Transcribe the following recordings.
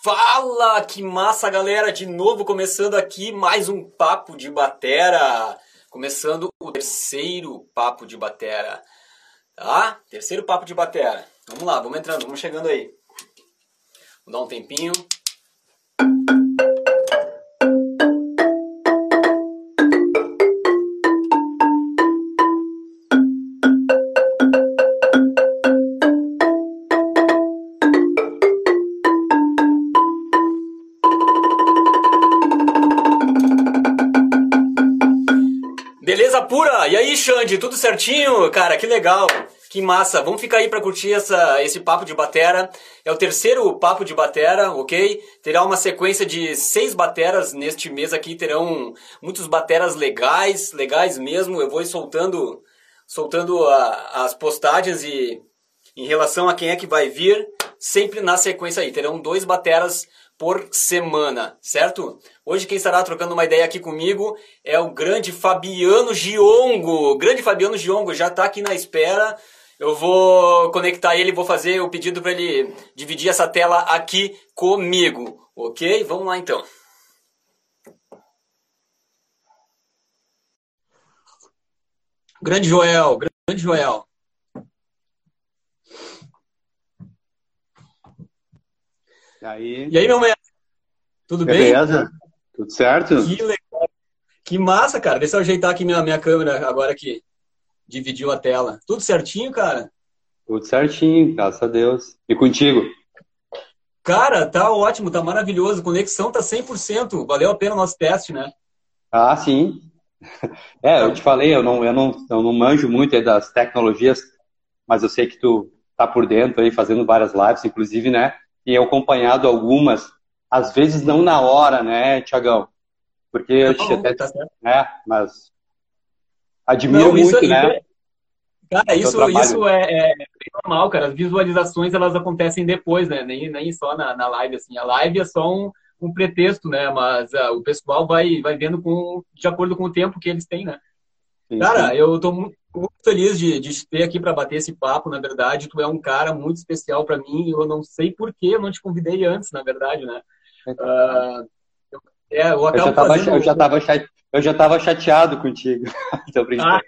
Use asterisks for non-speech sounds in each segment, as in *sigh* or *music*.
Fala, que massa, galera! De novo começando aqui mais um papo de batera. Começando o terceiro papo de batera. Tá? Terceiro papo de batera. Vamos lá, vamos entrando, vamos chegando aí. Vou dar um tempinho. Xande, tudo certinho? Cara, que legal. Que massa. Vamos ficar aí para curtir essa, esse papo de batera. É o terceiro papo de batera, ok? Terá uma sequência de seis bateras neste mês aqui. Terão muitos bateras legais, legais mesmo. Eu vou soltando, soltando a, as postagens e em relação a quem é que vai vir, sempre na sequência aí. Terão dois bateras por semana, certo? Hoje quem estará trocando uma ideia aqui comigo é o grande Fabiano Giongo. Grande Fabiano Giongo já está aqui na espera. Eu vou conectar ele, vou fazer o pedido para ele dividir essa tela aqui comigo, ok? Vamos lá então. Grande Joel, grande Joel. E aí? E aí, meu mestre? Tudo Beleza? bem? Tudo certo? Que legal. Que massa, cara. Deixa eu ajeitar aqui minha, minha câmera agora que dividiu a tela. Tudo certinho, cara? Tudo certinho, graças a Deus. E contigo? Cara, tá ótimo, tá maravilhoso. Conexão tá 100%. Valeu a pena o nosso teste, né? Ah, sim. *laughs* É, eu te falei, eu não, eu não, eu não manjo muito das tecnologias, mas eu sei que tu tá por dentro aí, fazendo várias lives, inclusive, né? E acompanhado algumas, às vezes não na hora, né, Tiagão? Porque eu Tá te até, tá né, mas admiro Não, isso, muito, isso né? é, cara, isso, isso é, é bem normal, cara. As visualizações elas acontecem depois, né? Nem, nem só na, na live, assim. A live é só um, um pretexto, né? Mas ah, o pessoal vai, vai vendo com, de acordo com o tempo que eles têm, né? Sim, Cara, sim. eu tô muito, muito feliz de, de te ter aqui para bater esse papo. Na verdade, tu é um cara muito especial para mim. e Eu não sei por que eu não te convidei antes, na verdade, né? Ah, eu, é, eu Eu já tava, fazendo. eu já tava, chate- eu já tava chateado contigo. *laughs* Tô brincando.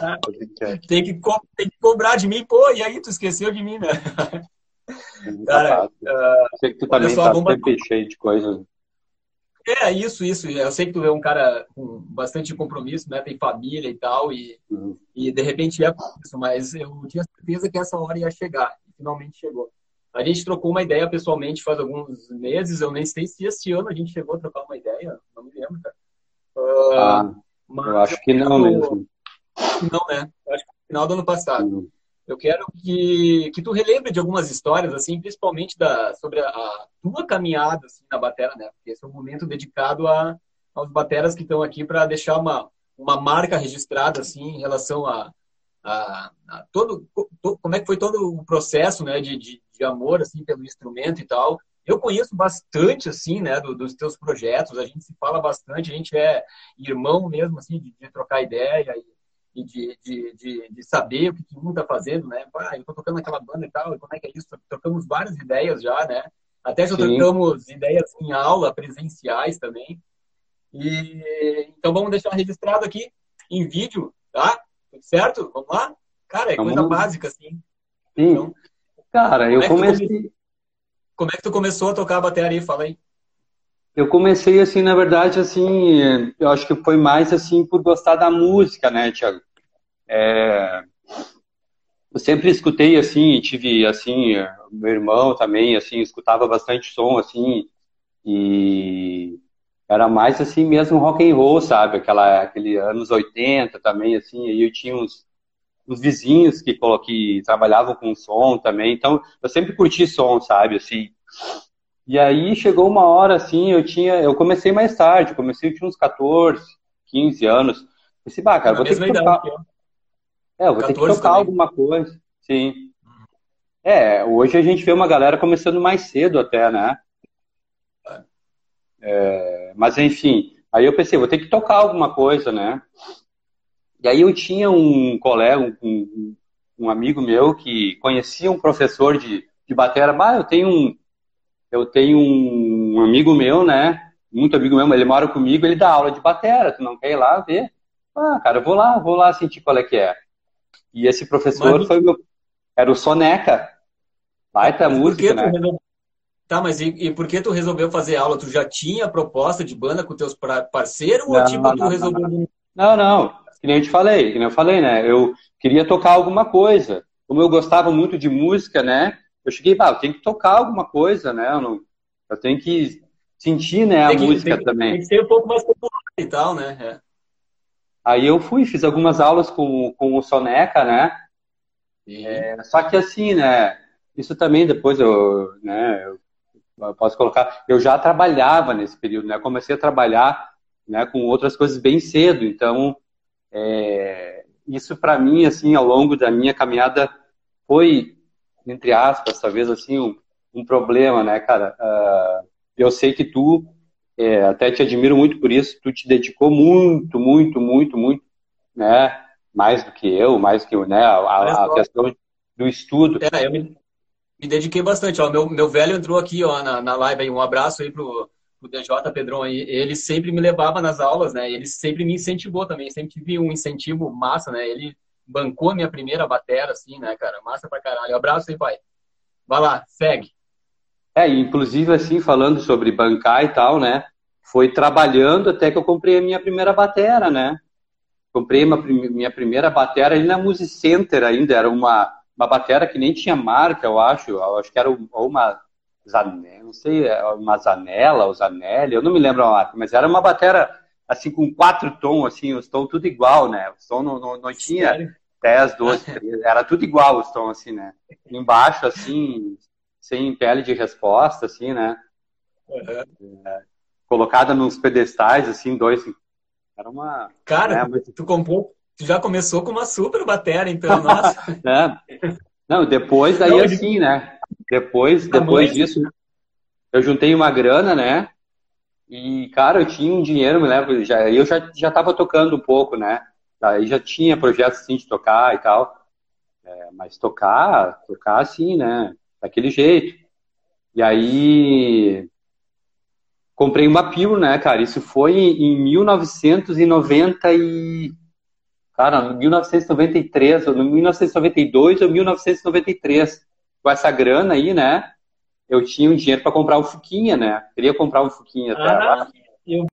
Ah, *laughs* Tô brincando. tem que, co- tem que cobrar de mim, pô, e aí tu esqueceu de mim, né? Não Cara, fácil. Sei que tu também só, tá vamos- sempre cheio de coisas. É isso, isso. Eu sei que tu é um cara com bastante compromisso, né? Tem família e tal, e, Uhum. e de repente é por isso, mas eu tinha certeza que essa hora ia chegar, e finalmente chegou. A gente trocou uma ideia pessoalmente faz alguns meses, eu nem sei se esse ano a gente chegou a trocar uma ideia, não me lembro, cara. Ah, Ah, eu acho que não mesmo. Não, né? Eu acho que no final do ano passado. Uhum. Eu quero que, que tu relembre de algumas histórias, assim, principalmente da, sobre a, a tua caminhada assim, na batera, né? Porque esse é um momento dedicado a, aos bateras que estão aqui para deixar uma, uma marca registrada, assim, em relação a, a, a todo, to- como é que foi todo o processo, né, de, de, de amor, assim, pelo instrumento e tal. Eu conheço bastante, assim, né, do- dos teus projetos, a gente se fala bastante, a gente é irmão mesmo, assim, de, de trocar ideia e, e de, de, de, de saber o que, que um tá fazendo, né? Ah, eu tô tocando naquela banda e tal, como é que é isso? Trocamos várias ideias já, né? Até já Sim. trocamos ideias em aula, presenciais também. E então vamos deixar registrado aqui em vídeo, tá? Tudo certo? Vamos lá? Cara, é coisa básica, assim. Sim. Então, Cara, eu é comecei, como é que tu começou a tocar a bateria? Fala aí. Eu comecei assim, na verdade, assim, eu acho que foi mais assim por gostar da música, né, Thiago? É, eu sempre escutei assim, tive assim, meu irmão também, assim, escutava bastante som, assim, e era mais assim mesmo rock and roll, sabe? Aquela, aquele anos 80 também, assim, aí eu tinha uns, uns vizinhos que, que trabalhavam com som também, então eu sempre curti som, sabe, assim. E aí chegou uma hora assim, eu tinha, eu comecei mais tarde, comecei eu tinha uns 14, 15 anos. Pensei, bah, cara, Na vou ter que idade tocar, eu. é, eu vou ter que 14 tocar também. alguma coisa. Sim. É, hoje a gente vê uma galera começando mais cedo até, né? É, mas enfim, aí eu pensei, vou ter que tocar alguma coisa, né? E aí eu tinha um colega, um, um- um amigo meu que conhecia um professor de, de batera. Bah, eu tenho um, eu tenho um amigo meu, né? Muito amigo meu, ele mora comigo, ele dá aula de batera, tu não quer ir lá ver? Ah, cara, eu vou lá, vou lá sentir qual é que é. E esse professor mas... foi meu, era o Soneca. Baita música, né? Resolveu... Tá, mas e, e, por que tu resolveu fazer aula? Tu já tinha proposta de banda com teus parceiros não, ou tipo não, tu não, resolveu... Não, não, que nem eu te falei, que nem eu falei, né? Eu queria tocar alguma coisa. Como eu gostava muito de música, né? Eu cheguei, ah, eu tenho que tocar alguma coisa, né? Eu, não, eu tenho que sentir, né, a que, música tem, também. Tem que ser um pouco mais popular e tal, né? É. Aí eu fui, fiz algumas aulas com, com o Soneca, né? É, só que assim, né? Isso também depois eu, né? Eu, eu posso colocar. Eu já trabalhava nesse período, né? Eu comecei a trabalhar, né? Com outras coisas bem cedo. Então, é, isso para mim, assim, ao longo da minha caminhada foi, entre aspas, talvez assim um, um problema, né, cara? Uh, eu sei que tu é, até te admiro muito por isso. Tu te dedicou muito, muito, muito, muito, né? Mais do que eu, mais do que né? A, a questão do estudo. É, eu me, me dediquei bastante. Ó, meu, meu velho entrou aqui ó, na, na live aí. Um abraço aí pro, pro DJ Pedrão aí. Ele sempre me levava nas aulas, né? Ele sempre me incentivou também. Sempre tive um incentivo massa, né? Ele bancou a minha primeira batera, assim, né, cara? Massa pra caralho. Abraço aí, pai. Vai lá, segue. É, inclusive, assim, falando sobre bancar e tal, né? Foi trabalhando até que eu comprei a minha primeira batera, né? Comprei uma, minha primeira batera ali na Music Center ainda, era uma, uma batera que nem tinha marca, eu acho. Eu acho que era uma Zanella, não sei, é uma Zanella ou Zanelli, eu não me lembro a marca, mas era uma batera assim com quatro tons, assim, os tons tudo igual, né? Os tons não, não, não tinha Sério? 10, 12, 13, era tudo igual os tons, assim, né? Embaixo, assim, sem pele de resposta, assim, né? Uhum. É, colocada nos pedestais, assim, dois. Era uma. Cara, né, tu comprou. Tu já começou com uma super bateria, então, nossa. *laughs* é. Não, depois daí Não, assim, né? Depois, depois disso, eu juntei uma grana, né? E, cara, eu tinha um dinheiro, me lembro, já, eu já, já tava tocando um pouco, né? Aí já tinha projetos assim de tocar e tal. É, mas tocar, tocar assim, né? daquele jeito. E aí comprei uma Pio, né, cara? Isso foi em 1990 e cara, 1993, ou 1992 ou 1993. Com essa grana aí, né? Eu tinha um dinheiro para comprar um Fuquinha, né? Queria comprar um Fuquinha até ah, lá. Eu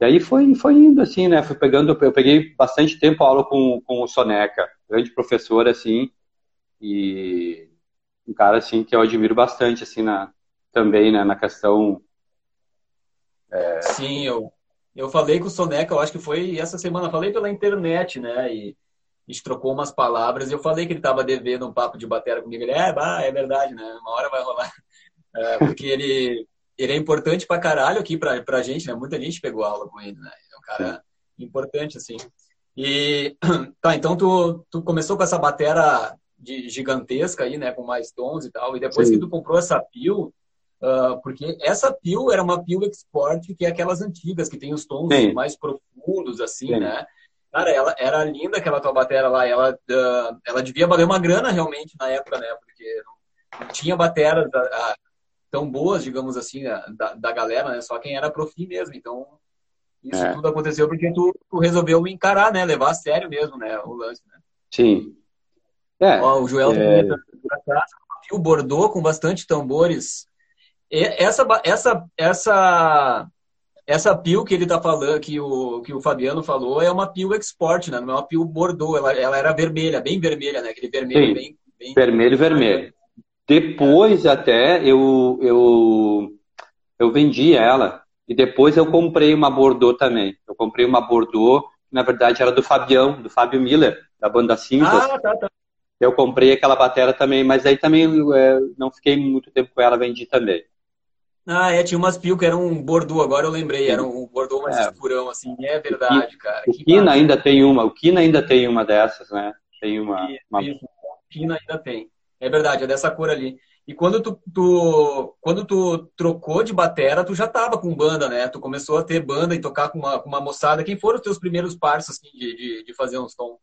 e aí foi, foi indo assim, né? Fui pegando, eu peguei bastante tempo aula com, com o Soneca, grande professor, assim, e um cara, assim, que eu admiro bastante, assim, na, também, né, na questão... É... Sim, eu, eu falei com o Soneca, eu acho que foi essa semana, falei pela internet, né, e a gente trocou umas palavras, e eu falei que ele estava devendo um papo de bateria comigo, ele, é, bah, é verdade, né, uma hora vai rolar, *laughs* é, porque ele ele é importante pra caralho aqui pra, pra gente, né? Muita gente pegou aula com ele, né? Ele é um cara Sim. importante, assim. E, *clears throat* tá, então tu, tu começou com essa batera de, gigantesca aí, né? Com mais tons e tal. E depois Sim. que tu comprou essa pio, uh, porque essa pio era uma pio export, que é aquelas antigas, que tem os tons Sim. mais profundos, assim, né? Cara, ela era linda aquela tua batera lá. Ela, uh, ela devia valer uma grana realmente na época, né? Porque não, não tinha bateras... Uh, tão boas, digamos assim, da, da galera, né? Só quem era profi mesmo. Então, isso é. tudo aconteceu porque tu, tu, resolveu encarar, né? Levar a sério mesmo, né? O lance, né? Sim. É, Ó, o Joel é... o Bordeaux com bastante tambores. E essa, essa, essa, essa pio que ele tá falando, que o, que o Fabiano falou, é uma pio export, né? Não é uma pio Bordeaux. Ela, ela era vermelha, bem vermelha, né? Aquele vermelho Sim. bem, bem. Vermelho, vermelho. Depois até eu, eu, eu vendi ela. E depois eu comprei uma Bordeaux também. Eu comprei uma Bordeaux, que na verdade era do Fabião, do Fábio Miller, da banda Cinzas. Ah, tá, tá. Eu comprei aquela bateria também, mas aí também é, não fiquei muito tempo com ela, vendi também. Ah, é, tinha umas pio que eram um Bordeaux, agora eu lembrei, era um Bordeaux mais é. escurão, assim, é verdade, cara. O Kina ainda tem uma, o Kina ainda tem uma dessas, né? Tem uma. uma... China ainda tem. É verdade, é dessa cor ali. E quando tu, tu, quando tu trocou de batera, tu já tava com banda, né? Tu começou a ter banda e tocar com uma, com uma moçada. Quem foram os teus primeiros parceiros, assim, de, de, de fazer uns sons?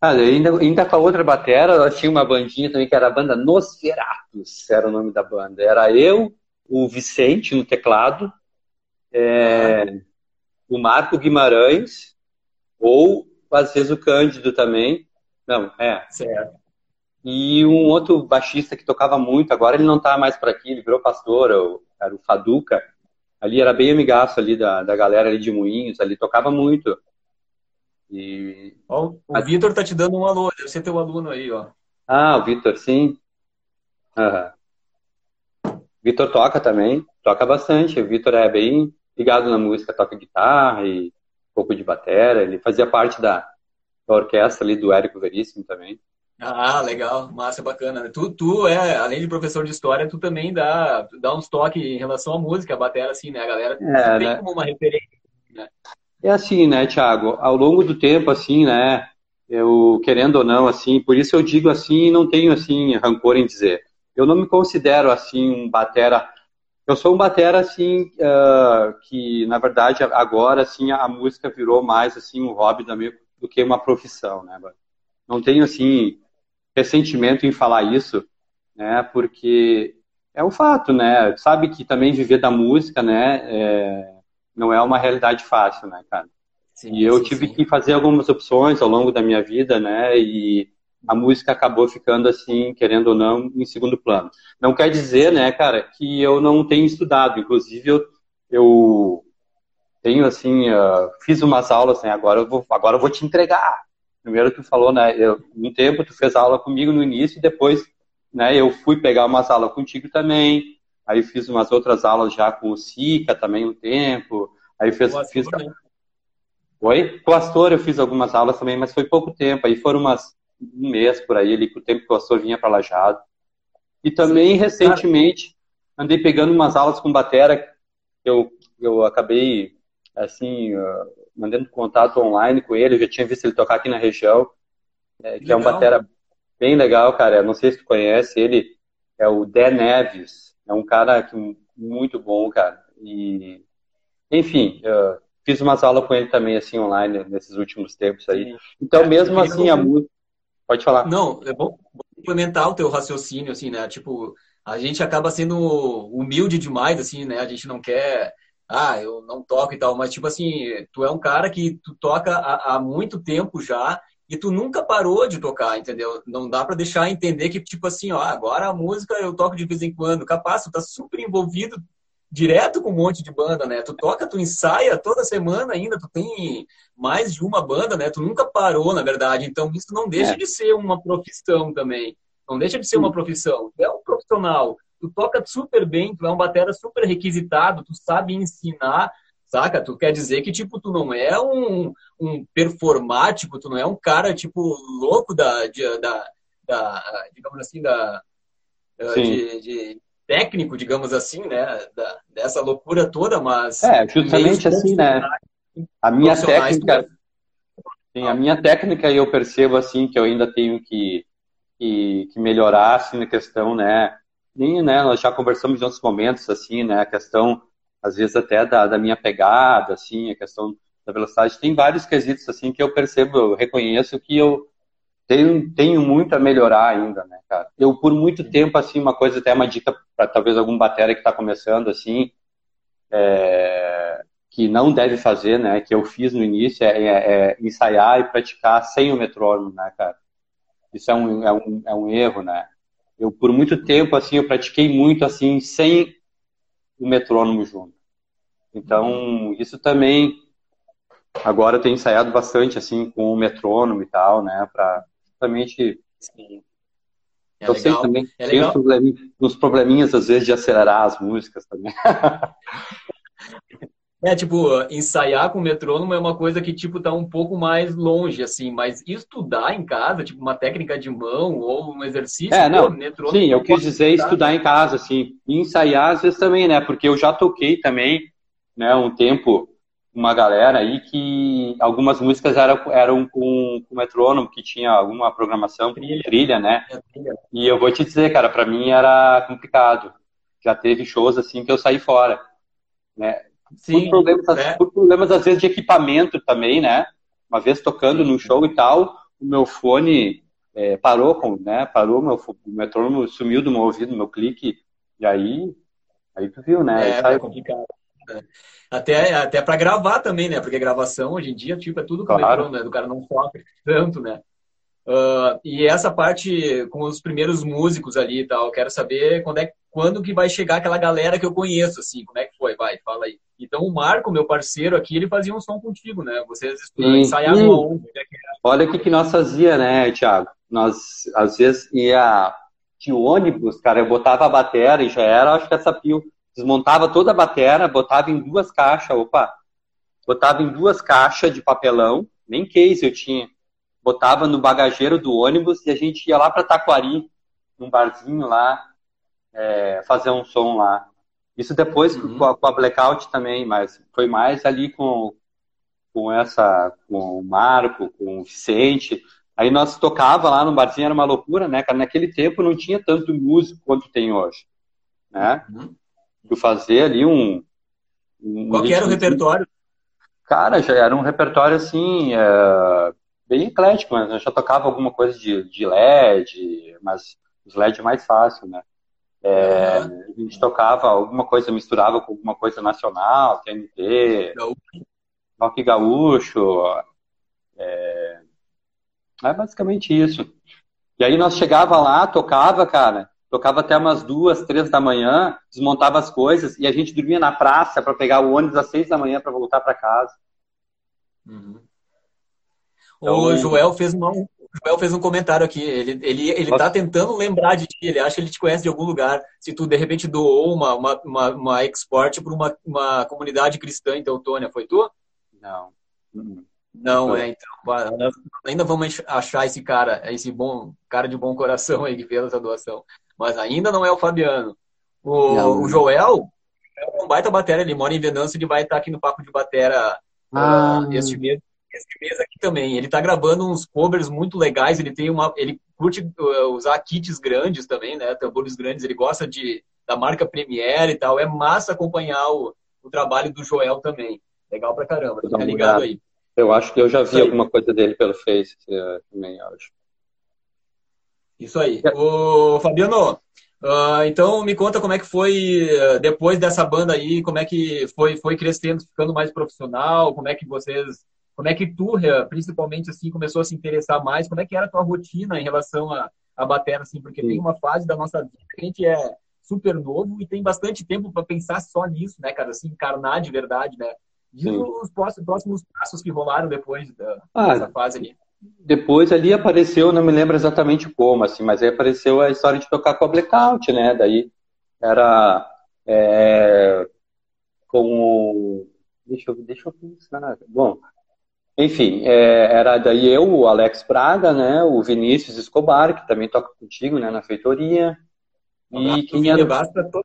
Ah, ainda, ainda com a outra batera, ela tinha uma bandinha também que era a banda Nosferatus, era o nome da banda. Era eu, o Vicente no teclado, é, ah. o Marco Guimarães, ou às vezes o Cândido também. Não, é. Certo. E um outro baixista que tocava muito, agora ele não tá mais por aqui, ele virou pastor, era o Faduca. Ali era bem amigaço ali da, da galera ali de Moinhos, ali tocava muito. E... o Vitor tá te dando um alô, deve ser teu aluno aí, ó. Ah, o Vitor, sim. Uhum. Vitor toca também, toca bastante. O Vitor é bem ligado na música, toca guitarra e um pouco de batera. Ele fazia parte da, da orquestra ali do Érico Veríssimo também. Ah, legal, massa, bacana. Tu, tu é, além de professor de história, tu também dá, dá uns toques em relação à música, a batera, assim, né? A galera é, tem né? como uma referência, né? É assim, né, Thiago? Ao longo do tempo, assim, né? Eu, querendo ou não, assim, por isso eu digo assim, não tenho, assim, rancor em dizer. Eu não me considero, assim, um batera... Eu sou um batera, assim, uh, que, na verdade, agora, assim, a música virou mais, assim, um hobby do que uma profissão, né? Não tenho, assim, ressentimento em falar isso, né? Porque é um fato, né? Sabe que também viver da música, né? É, não é uma realidade fácil, né, cara? Sim, e eu sim, tive sim. que fazer algumas opções ao longo da minha vida, né? E a música acabou ficando assim, querendo ou não, em segundo plano. Não quer dizer, né, cara, que eu não tenho estudado. Inclusive, eu, eu tenho assim, uh, fiz umas aulas, né? Agora eu vou, agora eu vou te entregar primeiro tu falou, né, eu, um tempo tu fez aula comigo no início e depois, né, eu fui pegar umas aulas contigo também, aí fiz umas outras aulas já com o Sica também um tempo, aí fez, o fiz... Né? Oi? Com o Astor eu fiz algumas aulas também, mas foi pouco tempo, aí foram umas um mês por aí, ali, com o tempo que o Astor vinha para Lajado. E também, Sim. recentemente, andei pegando umas aulas com batera, eu, eu acabei, assim, mandando contato online com ele, eu já tinha visto ele tocar aqui na região, é, que legal. é um batera bem legal, cara. não sei se tu conhece, ele é o Dé Neves, é um cara que, muito bom, cara. E, enfim, fiz umas aulas com ele também, assim, online, nesses últimos tempos aí. Então, é, mesmo assim, a música... Pode falar. Não, é bom implementar o teu raciocínio, assim, né? Tipo, a gente acaba sendo humilde demais, assim, né? A gente não quer ah, eu não toco e tal, mas tipo assim, tu é um cara que tu toca há, há muito tempo já e tu nunca parou de tocar, entendeu? Não dá para deixar entender que tipo assim, ó, agora a música eu toco de vez em quando, capaz, tu tá super envolvido direto com um monte de banda, né? Tu toca, tu ensaia toda semana ainda, tu tem mais de uma banda, né? Tu nunca parou, na verdade. Então isso não deixa é. de ser uma profissão também. Não deixa de ser uma profissão. Tu é um profissional tu toca super bem, tu é um batera super requisitado, tu sabe ensinar, saca? Tu quer dizer que, tipo, tu não é um, um performático, tu não é um cara, tipo, louco da, de, da, da digamos assim, da, de, de, técnico, digamos assim, né? Da, dessa loucura toda, mas... É, justamente assim, né? A minha técnica... Sim, a minha técnica eu percebo, assim, que eu ainda tenho que, que, que melhorar, assim, na questão, né? Nem, né, nós já conversamos em outros momentos, assim, né, a questão, às vezes até da, da minha pegada, assim, a questão da velocidade, tem vários quesitos, assim, que eu percebo, eu reconheço que eu tenho, tenho muito a melhorar ainda, né, cara. Eu, por muito tempo, assim, uma coisa, até uma dica para talvez algum bateria que está começando, assim, é, que não deve fazer, né, que eu fiz no início, é, é, é ensaiar e praticar sem o metrônomo, né, cara. Isso é um, é um, é um erro, né eu, por muito tempo, assim, eu pratiquei muito, assim, sem o metrônomo junto. Então, isso também, agora eu tenho ensaiado bastante, assim, com o metrônomo e tal, né, para justamente... Sim. É eu legal. sei também, é tem uns probleminhas, às vezes, de acelerar as músicas também. *laughs* É, tipo, ensaiar com metrônomo é uma coisa que, tipo, tá um pouco mais longe, assim, mas estudar em casa, tipo, uma técnica de mão ou um exercício, é, não, pô, metrônomo... Sim, eu quis dizer estudar. estudar em casa, assim, e ensaiar às vezes também, né, porque eu já toquei também, né, um tempo uma galera aí que algumas músicas eram, eram com, com metrônomo, que tinha alguma programação, trilha, trilha né? É, e eu vou te dizer, cara, para mim era complicado. Já teve shows assim que eu saí fora, né? Sim, por problemas, né? por problemas às vezes de equipamento também, né? Uma vez tocando num show e tal, o meu fone é, parou, com, né? Parou, meu, o metrônomo sumiu do meu ouvido, meu clique, e aí, aí tu viu, né? É, é complicado. Até, até para gravar também, né? Porque gravação hoje em dia, tipo, é tudo com claro. né? O cara não sofre tanto, né? Uh, e essa parte com os primeiros músicos ali e tal, quero saber quando é, quando que vai chegar aquela galera que eu conheço, assim, como é que foi? Vai, fala aí. Então o Marco, meu parceiro aqui, ele fazia um som contigo, né? Vocês ensaiavam onde? É Olha o que, que nós fazia, né, Thiago? Nós, às vezes, ia de ônibus, cara, eu botava a bateria e já era, acho que essa pio desmontava toda a bateria, botava em duas caixas, opa, botava em duas caixas de papelão, nem case eu tinha, botava no bagageiro do ônibus e a gente ia lá para Taquari, num barzinho lá, é, fazer um som lá. Isso depois uhum. com, a, com, a, Blackout também, mas foi mais ali com, com essa, com o Marco, com o Vicente. Aí nós tocava lá no barzinho, era uma loucura, né, cara? Naquele tempo não tinha tanto músico quanto tem hoje, né? Uhum de fazer ali um. um Qual que era o repertório? Cara, já era um repertório assim, é, bem eclético, mas eu já tocava alguma coisa de, de LED, mas os LED mais fácil, né? É. A gente tocava alguma coisa, misturava com alguma coisa nacional, TNT, rock gaúcho. É, é basicamente isso. E aí nós chegava lá, tocava, cara, tocava até umas duas, três da manhã, desmontava as coisas e a gente dormia na praça para pegar o ônibus às seis da manhã para voltar para casa. Uhum. Então, o Joel fez uma, Joel fez um comentário aqui. Ele, ele, ele tá tentando lembrar de ti. Ele acha que ele te conhece de algum lugar. Se tu, de repente, doou uma, uma, uma, uma export para uma, uma comunidade cristã em Teutônia, foi tu? Não. Não, é, então. Ainda vamos achar esse cara, esse bom cara de bom coração aí que fez essa doação mas ainda não é o Fabiano. O, o Joel é um baita batera, ele mora em Venâncio, ele vai estar aqui no Papo de Batera ah. uh, este, mês, este mês aqui também. Ele está gravando uns covers muito legais, ele tem uma. Ele curte uh, usar kits grandes também, né? Tambores grandes, ele gosta de, da marca Premiere e tal. É massa acompanhar o, o trabalho do Joel também. Legal pra caramba, fica ligado aí. Eu acho que eu já vi alguma coisa dele pelo Face uh, também, acho. Isso aí. Ô, Fabiano, uh, então me conta como é que foi uh, depois dessa banda aí, como é que foi, foi crescendo, ficando mais profissional, como é que vocês, como é que tu, principalmente assim, começou a se interessar mais, como é que era a tua rotina em relação a, a bateria, assim, porque Sim. tem uma fase da nossa vida que a gente é super novo e tem bastante tempo para pensar só nisso, né, cara, assim, encarnar de verdade, né? Diz os próximos passos que rolaram depois da, ah, dessa fase ali depois ali apareceu, não me lembro exatamente como, assim, mas aí apareceu a história de tocar com a Blackout, né? Daí era é, com o... Deixa eu, deixa eu pensar. Bom, enfim, é, era daí eu, o Alex Praga, né? O Vinícius Escobar, que também toca contigo, né? Na feitoria. E quem era... Basta toda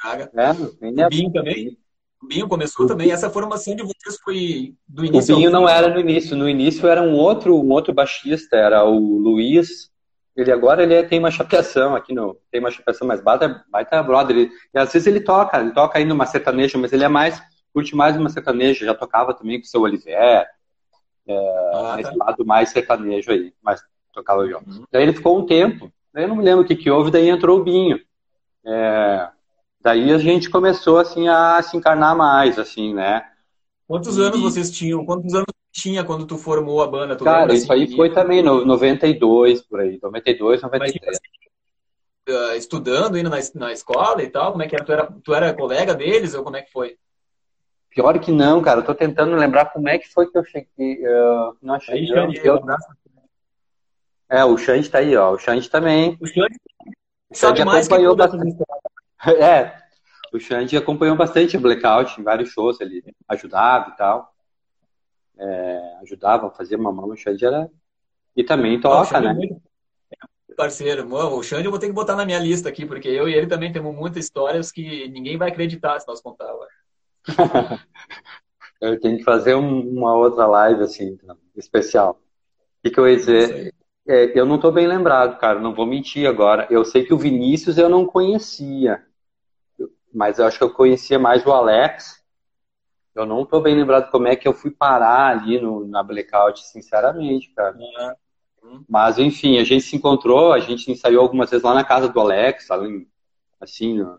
Praga. É, o Binho também. O Binho começou também. Essa formação de vocês foi do início? O Binho não era no início. No início era um outro, um outro baixista, era o Luiz. Ele agora ele é, tem uma chapeação aqui no. Tem uma chapeação mais baita, baita brother. Ele, e às vezes ele toca, ele toca aí numa sertaneja, mas ele é mais, curte mais uma sertaneja. Já tocava também com o seu Oliver. É, ah, tá. lado mais sertanejo aí, mas tocava violão. Uhum. Daí ele ficou um tempo, eu não me lembro o que, que houve, daí entrou o Binho. É, Daí a gente começou assim a se encarnar mais, assim, né? Quantos anos vocês tinham? Quantos anos tinha quando tu formou a banda? Tu Cara, isso aí foi também no 92, por aí, 92, 93. Mas, uh, estudando, indo na, na escola e tal, como é que era? Tu, era? tu era colega deles ou como é que foi? Pior que não, cara, eu tô tentando lembrar como é que foi que eu cheguei, uh, não achei. Aí, eu, eu... É, o Xande tá aí, ó, o Xande também. O Xande, o Xande acompanhou bastante. *laughs* É, o Xande acompanhou bastante o Blackout em vários shows, ele ajudava e tal. É, ajudava, fazia mamão, o Xande era. E também toca, né? É. Parceiro, o Xande eu vou ter que botar na minha lista aqui, porque eu e ele também temos muitas histórias que ninguém vai acreditar se nós contar. *laughs* Eu tenho que fazer um, uma outra live, assim, então, especial. O que, eu ia dizer? É, eu não estou bem lembrado, cara, não vou mentir agora. Eu sei que o Vinícius eu não conhecia, mas eu acho que eu conhecia mais o Alex. Eu não estou bem lembrado como é que eu fui parar ali no, na Blackout, sinceramente, cara. Uhum. Mas, enfim, a gente se encontrou, a gente ensaiou algumas vezes lá na casa do Alex, ali, assim, no,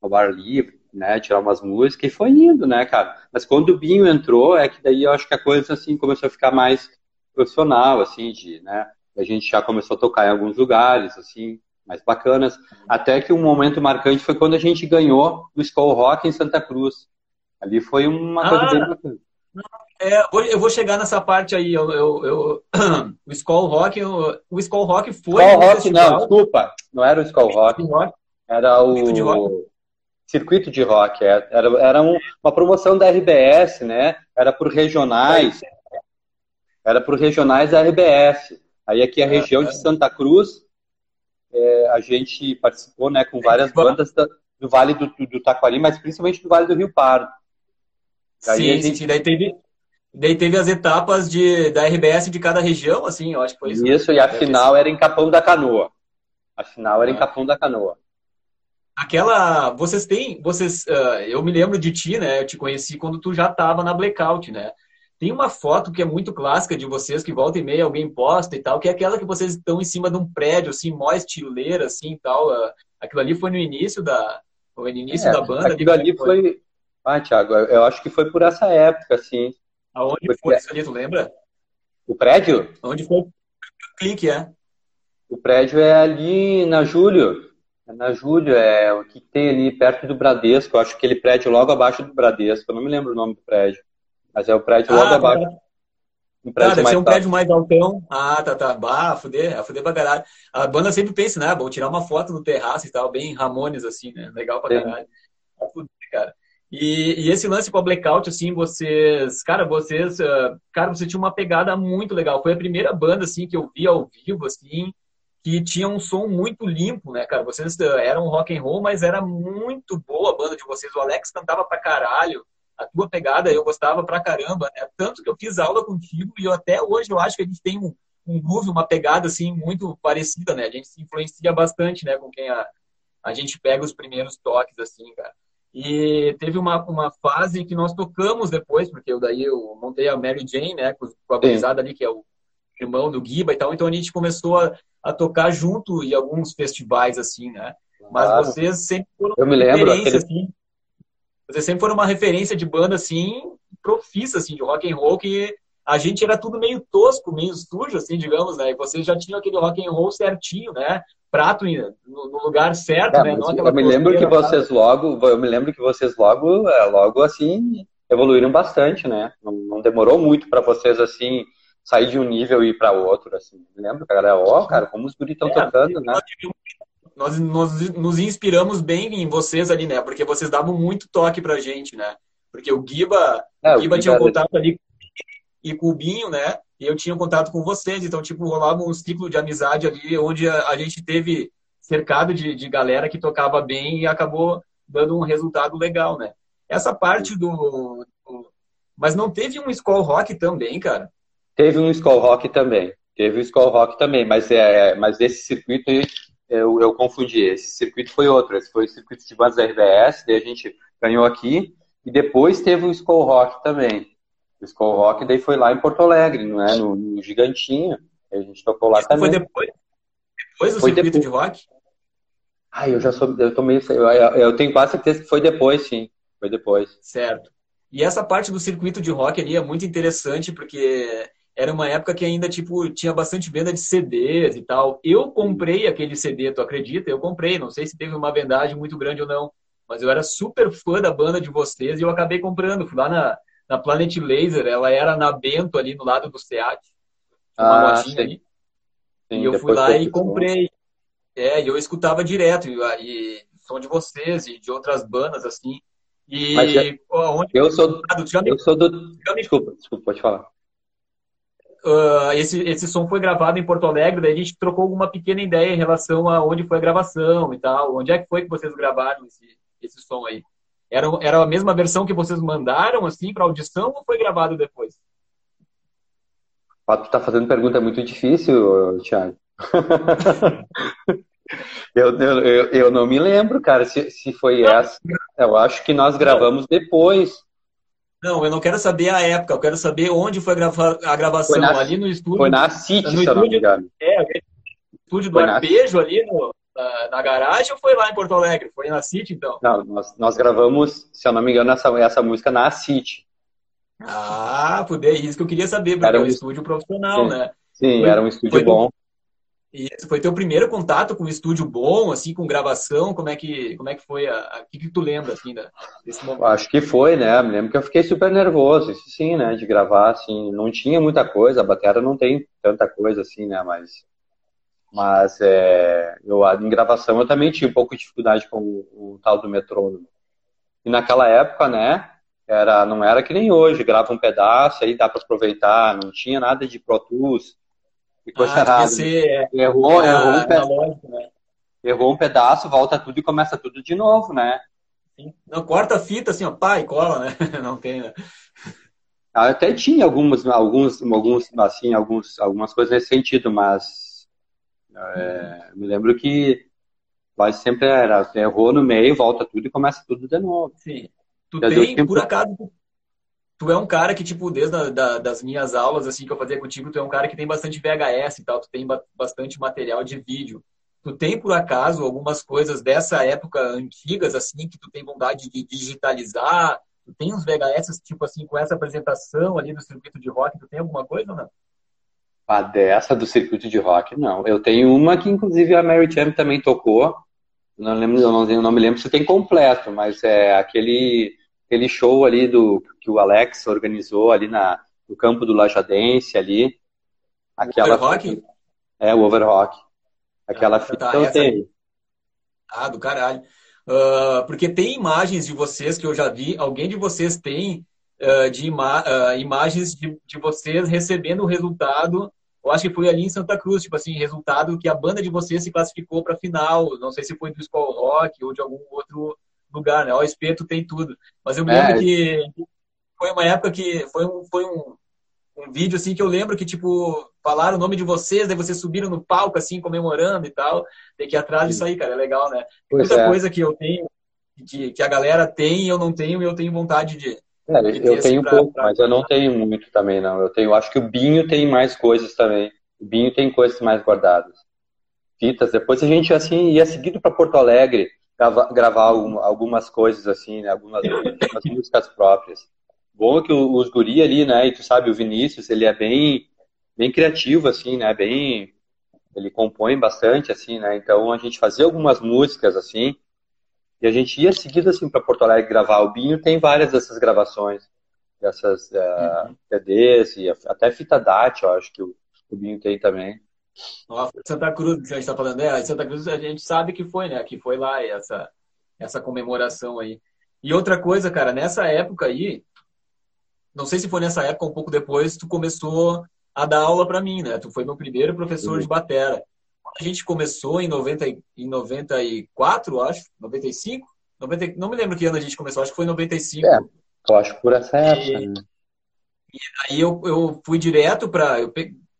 no bar livre, né, tirar umas músicas, e foi indo, né, cara. Mas quando o Binho entrou, é que daí eu acho que a coisa, assim, começou a ficar mais profissional, assim, de, né, a gente já começou a tocar em alguns lugares, assim, mais bacanas. Até que um momento marcante foi quando a gente ganhou o Skull Rock em Santa Cruz. Ali foi uma coisa bem bacana. É, eu vou chegar nessa parte aí. Eu, eu, eu *clears throat* o Skull Rock, o Skull Rock foi. Skull Rock, festival. não, desculpa. Não era o Skull Rock. Era o circuito de rock. É, era, era um, uma promoção da RBS, né? Era por regionais. Era por regionais da RBS. Aí aqui a região de Santa Cruz, é, a gente participou né, com várias bandas da, do Vale do, do, Taquari, mas principalmente do Vale do Rio Pardo. Aí sim, gente... sim, daí teve, daí teve as etapas de, da RBS de cada região, assim, eu acho que foi isso. Isso, e a final era em Capão da Canoa. A final era em ah. Capão da Canoa. Aquela. Vocês têm. Vocês, uh, eu me lembro de ti, né? Eu te conheci quando tu já estava na Blackout, né? Tem uma foto que é muito clássica de vocês, que volta e meia alguém posta e tal, que é aquela que vocês estão em cima de um prédio, assim, mó estileira, assim e tal. Uh, aquilo ali foi no início da. Foi no início é, da banda. Aquilo ali foi. foi... Ah, Thiago, eu acho que foi por essa época, assim. Aonde foi isso ali, tu lembra? O prédio? Onde foi o clique, é? O prédio é ali na Júlio. É na Júlio, é o que tem ali perto do Bradesco. Eu acho que aquele prédio logo abaixo do Bradesco. Eu não me lembro o nome do prédio. Mas é o prédio logo ah, abaixo. Tá. Um prédio ah, deve ser um prédio mais altão. Ah, tá, tá. Bah, fuder, fuder pra caralho. A banda sempre pensa, né? Vou tirar uma foto no terraço e tal, bem Ramones, assim, né? Legal pra caralho. Tá fuder, cara. E, e, esse lance com a Blackout, assim, vocês, cara, vocês, uh, cara, você tinha uma pegada muito legal. Foi a primeira banda, assim, que eu vi ao vivo, assim, que tinha um som muito limpo, né, cara? Vocês eh, eram rock and roll, mas era muito boa a banda de vocês. O Alex cantava pra caralho. A tua pegada eu gostava pra caramba, né? Tanto que eu fiz aula contigo e eu, até hoje eu acho que a gente tem um, um groove, uma pegada, assim, muito parecida, né? A gente se influencia bastante, né, com quem a, a gente pega os primeiros toques, assim, cara. E teve uma, uma fase que nós tocamos depois, porque eu daí eu montei a Mary Jane, né, com a gurizada ali, que é o irmão do Giba e tal, então a gente começou a, a tocar junto em alguns festivais, assim, né? Mas claro. vocês sempre foram eu me lembro, aquele... assim. Vocês sempre foram uma referência de banda, assim, profissa, assim, de rock and roll, que a gente era tudo meio tosco, meio sujo, assim, digamos, né? E vocês já tinham aquele rock and roll certinho, né? Prato no, no lugar certo, é, né? Não eu me lembro que vocês logo, eu me lembro que vocês logo, é, logo assim, evoluíram bastante, né? Não, não demorou muito para vocês assim sair de um nível e ir para outro, assim. Lembra, cara? Ó, oh, cara, como os guris estão é, tocando, né? Nós, nós nos inspiramos bem em vocês ali, né? Porque vocês davam muito toque pra gente, né? Porque o Giba, é, o Giba tinha um contato ali e com o Binho, né? E eu tinha um contato com vocês, então, tipo, rolava um ciclo de amizade ali, onde a, a gente teve cercado de, de galera que tocava bem e acabou dando um resultado legal, né? Essa parte do. Mas não teve um Skull Rock também, cara? Teve um Skull Rock também. Teve um Skull Rock também, mas, é, mas esse circuito eu, eu confundi. Esse circuito foi outro. Esse foi o circuito de bandas da RBS, daí a gente ganhou aqui. E depois teve o Skull Rock também. O Skull Rock daí foi lá em Porto Alegre, não é? No, no Gigantinho. A gente tocou lá Isso também. Foi depois? Depois do foi circuito depois. de rock? Ah, eu já sou. Eu, tô meio, eu, eu tenho quase certeza que foi depois, sim. Foi depois. Certo. E essa parte do circuito de rock ali é muito interessante porque era uma época que ainda, tipo, tinha bastante venda de CDs e tal. Eu comprei aquele CD, tu acredita? Eu comprei, não sei se teve uma vendagem muito grande ou não, mas eu era super fã da banda de vocês e eu acabei comprando. Fui lá na, na Planet Laser, ela era na Bento, ali no lado do SEAT. Uma ah, lojinha ali. Sim, e eu fui lá e comprei. É, e eu escutava direto, e, e som de vocês e de outras bandas, assim. E já, onde eu sou, eu sou do. Desculpa, desculpa, pode falar uh, esse, esse som foi gravado em Porto Alegre, daí a gente trocou alguma pequena ideia em relação a onde foi a gravação e tal. Onde é que foi que vocês gravaram esse, esse som aí? Era, era a mesma versão que vocês mandaram, assim, para audição ou foi gravado depois? Tu tá fazendo pergunta muito difícil, Thiago. *laughs* eu, eu, eu, não me lembro, cara, se, se foi essa. Eu acho que nós gravamos depois. Não, eu não quero saber a época, eu quero saber onde foi a gravação. Na, ali no estúdio. Foi na City, no se estúdio, eu não me engano. É, estúdio do foi Arpejo na... ali no, na, na, garagem ou foi lá em Porto Alegre? Foi na City, então? Não, nós, nós gravamos, se eu não me engano, essa, essa música na City. Ah, poder, é isso que eu queria saber, porque era um, é um estúdio profissional, sim, né? Sim, foi, era um estúdio bom. E esse foi teu primeiro contato com um estúdio bom, assim, com gravação? Como é que, como é que foi? O que, que tu lembra, assim, desse momento? Acho que foi, né? Me lembro que eu fiquei super nervoso, isso sim, né? De gravar, assim, não tinha muita coisa, a bateria não tem tanta coisa, assim, né? Mas, mas é, eu, em gravação eu também tinha um pouco de dificuldade com o, o tal do metrônomo. E naquela época, né? Era, não era que nem hoje, grava um pedaço, aí dá para aproveitar, não tinha nada de Pro Tools, coisa ah. Ser, errou, é, errou, um pedaço, né? errou um pedaço, volta tudo e começa tudo de novo, né? Não, corta a fita assim, ó, pá, e cola, né? *laughs* Não tem, né? Ah, até tinha alguns, alguns, alguns, assim, alguns, algumas coisas nesse sentido, mas é, me lembro que quase sempre era, errou no meio, volta tudo e começa tudo de novo. Sim. Tu tem, por acaso, tu é um cara que, tipo, desde a, da, das minhas aulas, assim, que eu fazia contigo, tu é um cara que tem bastante VHS e tal, tu tem bastante material de vídeo. Tu tem, por acaso, algumas coisas dessa época antigas, assim, que tu tem vontade de digitalizar? Tu tem uns VHS, tipo assim, com essa apresentação ali do circuito de rock, tu tem alguma coisa ou não? A dessa do circuito de rock, não. Eu tenho uma que, inclusive, a Mary Jam também tocou, não lembro, eu não, eu não me lembro se tem completo, mas é aquele, aquele show ali do que o Alex organizou ali na, no campo do Lajadense ali. Aquela, o Overrock? É, o Overrock. Aquela ah, fita tá, eu tenho. Ah, do caralho. Uh, porque tem imagens de vocês que eu já vi, alguém de vocês tem uh, de ima uh, imagens de, de vocês recebendo o resultado eu acho que foi ali em Santa Cruz, tipo assim, resultado que a banda de vocês se classificou para final. Não sei se foi do Skull Rock ou de algum outro lugar, né? O Espeto tem tudo. Mas eu me lembro é. que foi uma época que foi um, foi um, um vídeo assim que eu lembro que tipo falaram o nome de vocês, daí vocês subiram no palco assim comemorando e tal. Tem que ir atrás disso aí, cara, é legal, né? Pois Muita é. coisa que eu tenho que, que a galera tem e eu não tenho e eu tenho vontade de, é, eu tenho pra, pouco, pra... mas eu não tenho muito também, não. Eu tenho, acho que o Binho tem mais coisas também. O Binho tem coisas mais guardadas. Fitas. Depois a gente assim ia seguido para Porto Alegre gravar, algumas coisas assim, né? Algumas, algumas *laughs* músicas próprias. Bom que os guri ali, né? E tu sabe, o Vinícius, ele é bem, bem criativo, assim, né? Bem, ele compõe bastante, assim, né? Então a gente fazia algumas músicas assim e a gente ia seguido assim para Porto Alegre gravar. O Binho tem várias dessas gravações, dessas uh, uhum. CDs e até fita DAT, eu acho que o, o Binho tem também. Nossa, Santa Cruz, que a gente está falando, é, Santa Cruz a gente sabe que foi, né? Que foi lá essa, essa comemoração aí. E outra coisa, cara, nessa época aí, não sei se foi nessa época ou um pouco depois, tu começou a dar aula para mim, né? Tu foi meu primeiro professor uhum. de batera a gente começou em, 90, em 94, acho, 95? 90, não me lembro que ano a gente começou, acho que foi em 95. É, eu acho que por essa época. E, né? e aí eu, eu fui direto para. Eu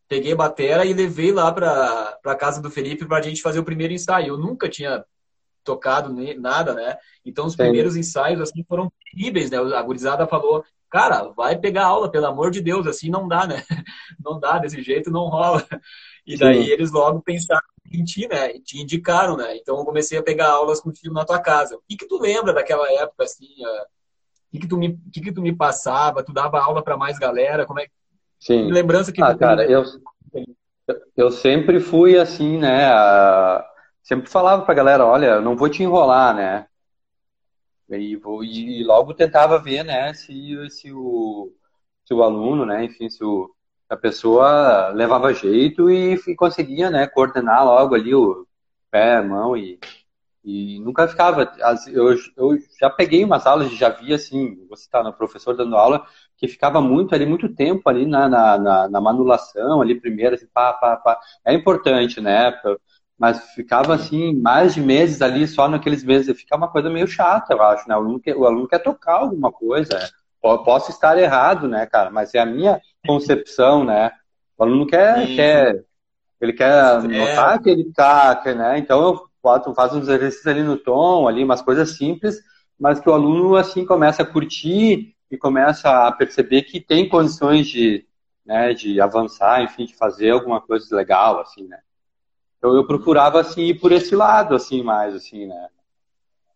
peguei a batera e levei lá para a casa do Felipe para a gente fazer o primeiro ensaio. Eu nunca tinha tocado nada, né? Então os Sim. primeiros ensaios assim foram terríveis, né? A gurizada falou, cara, vai pegar aula, pelo amor de Deus, assim não dá, né? *laughs* Não dá, desse jeito não rola. E daí Sim. eles logo pensaram em ti, né? E te indicaram, né? Então eu comecei a pegar aulas contigo na tua casa. O que, que tu lembra daquela época, assim? O que, que, tu me, que, que tu me passava? Tu dava aula para mais galera? Como é Sim. lembrança que ah, cara, eu, eu sempre fui assim, né? Uh, sempre falava pra galera, olha, não vou te enrolar, né? E, vou, e logo tentava ver, né, se, se, o, se o aluno, né, enfim, se o, a pessoa levava jeito e, e, conseguia, né, coordenar logo ali o pé, a mão e, e nunca ficava. Eu, eu já peguei umas aulas e já vi assim, você está no professor dando aula, que ficava muito ali, muito tempo ali na, na, na, na manulação, ali primeiro, assim, pá, pá, pá. É importante, né? mas ficava assim, mais de meses ali, só naqueles meses, fica uma coisa meio chata, eu acho, né? O aluno quer, o aluno quer tocar alguma coisa, né? Posso estar errado, né, cara? Mas é a minha concepção, né? O aluno quer, quer ele quer é. notar que ele tá, né? Então eu boto, faço uns exercícios ali no tom, ali, umas coisas simples, mas que o aluno, assim, começa a curtir e começa a perceber que tem condições de, né, de avançar, enfim, de fazer alguma coisa legal, assim, né? Então eu procurava, assim, ir por esse lado, assim, mais, assim, né?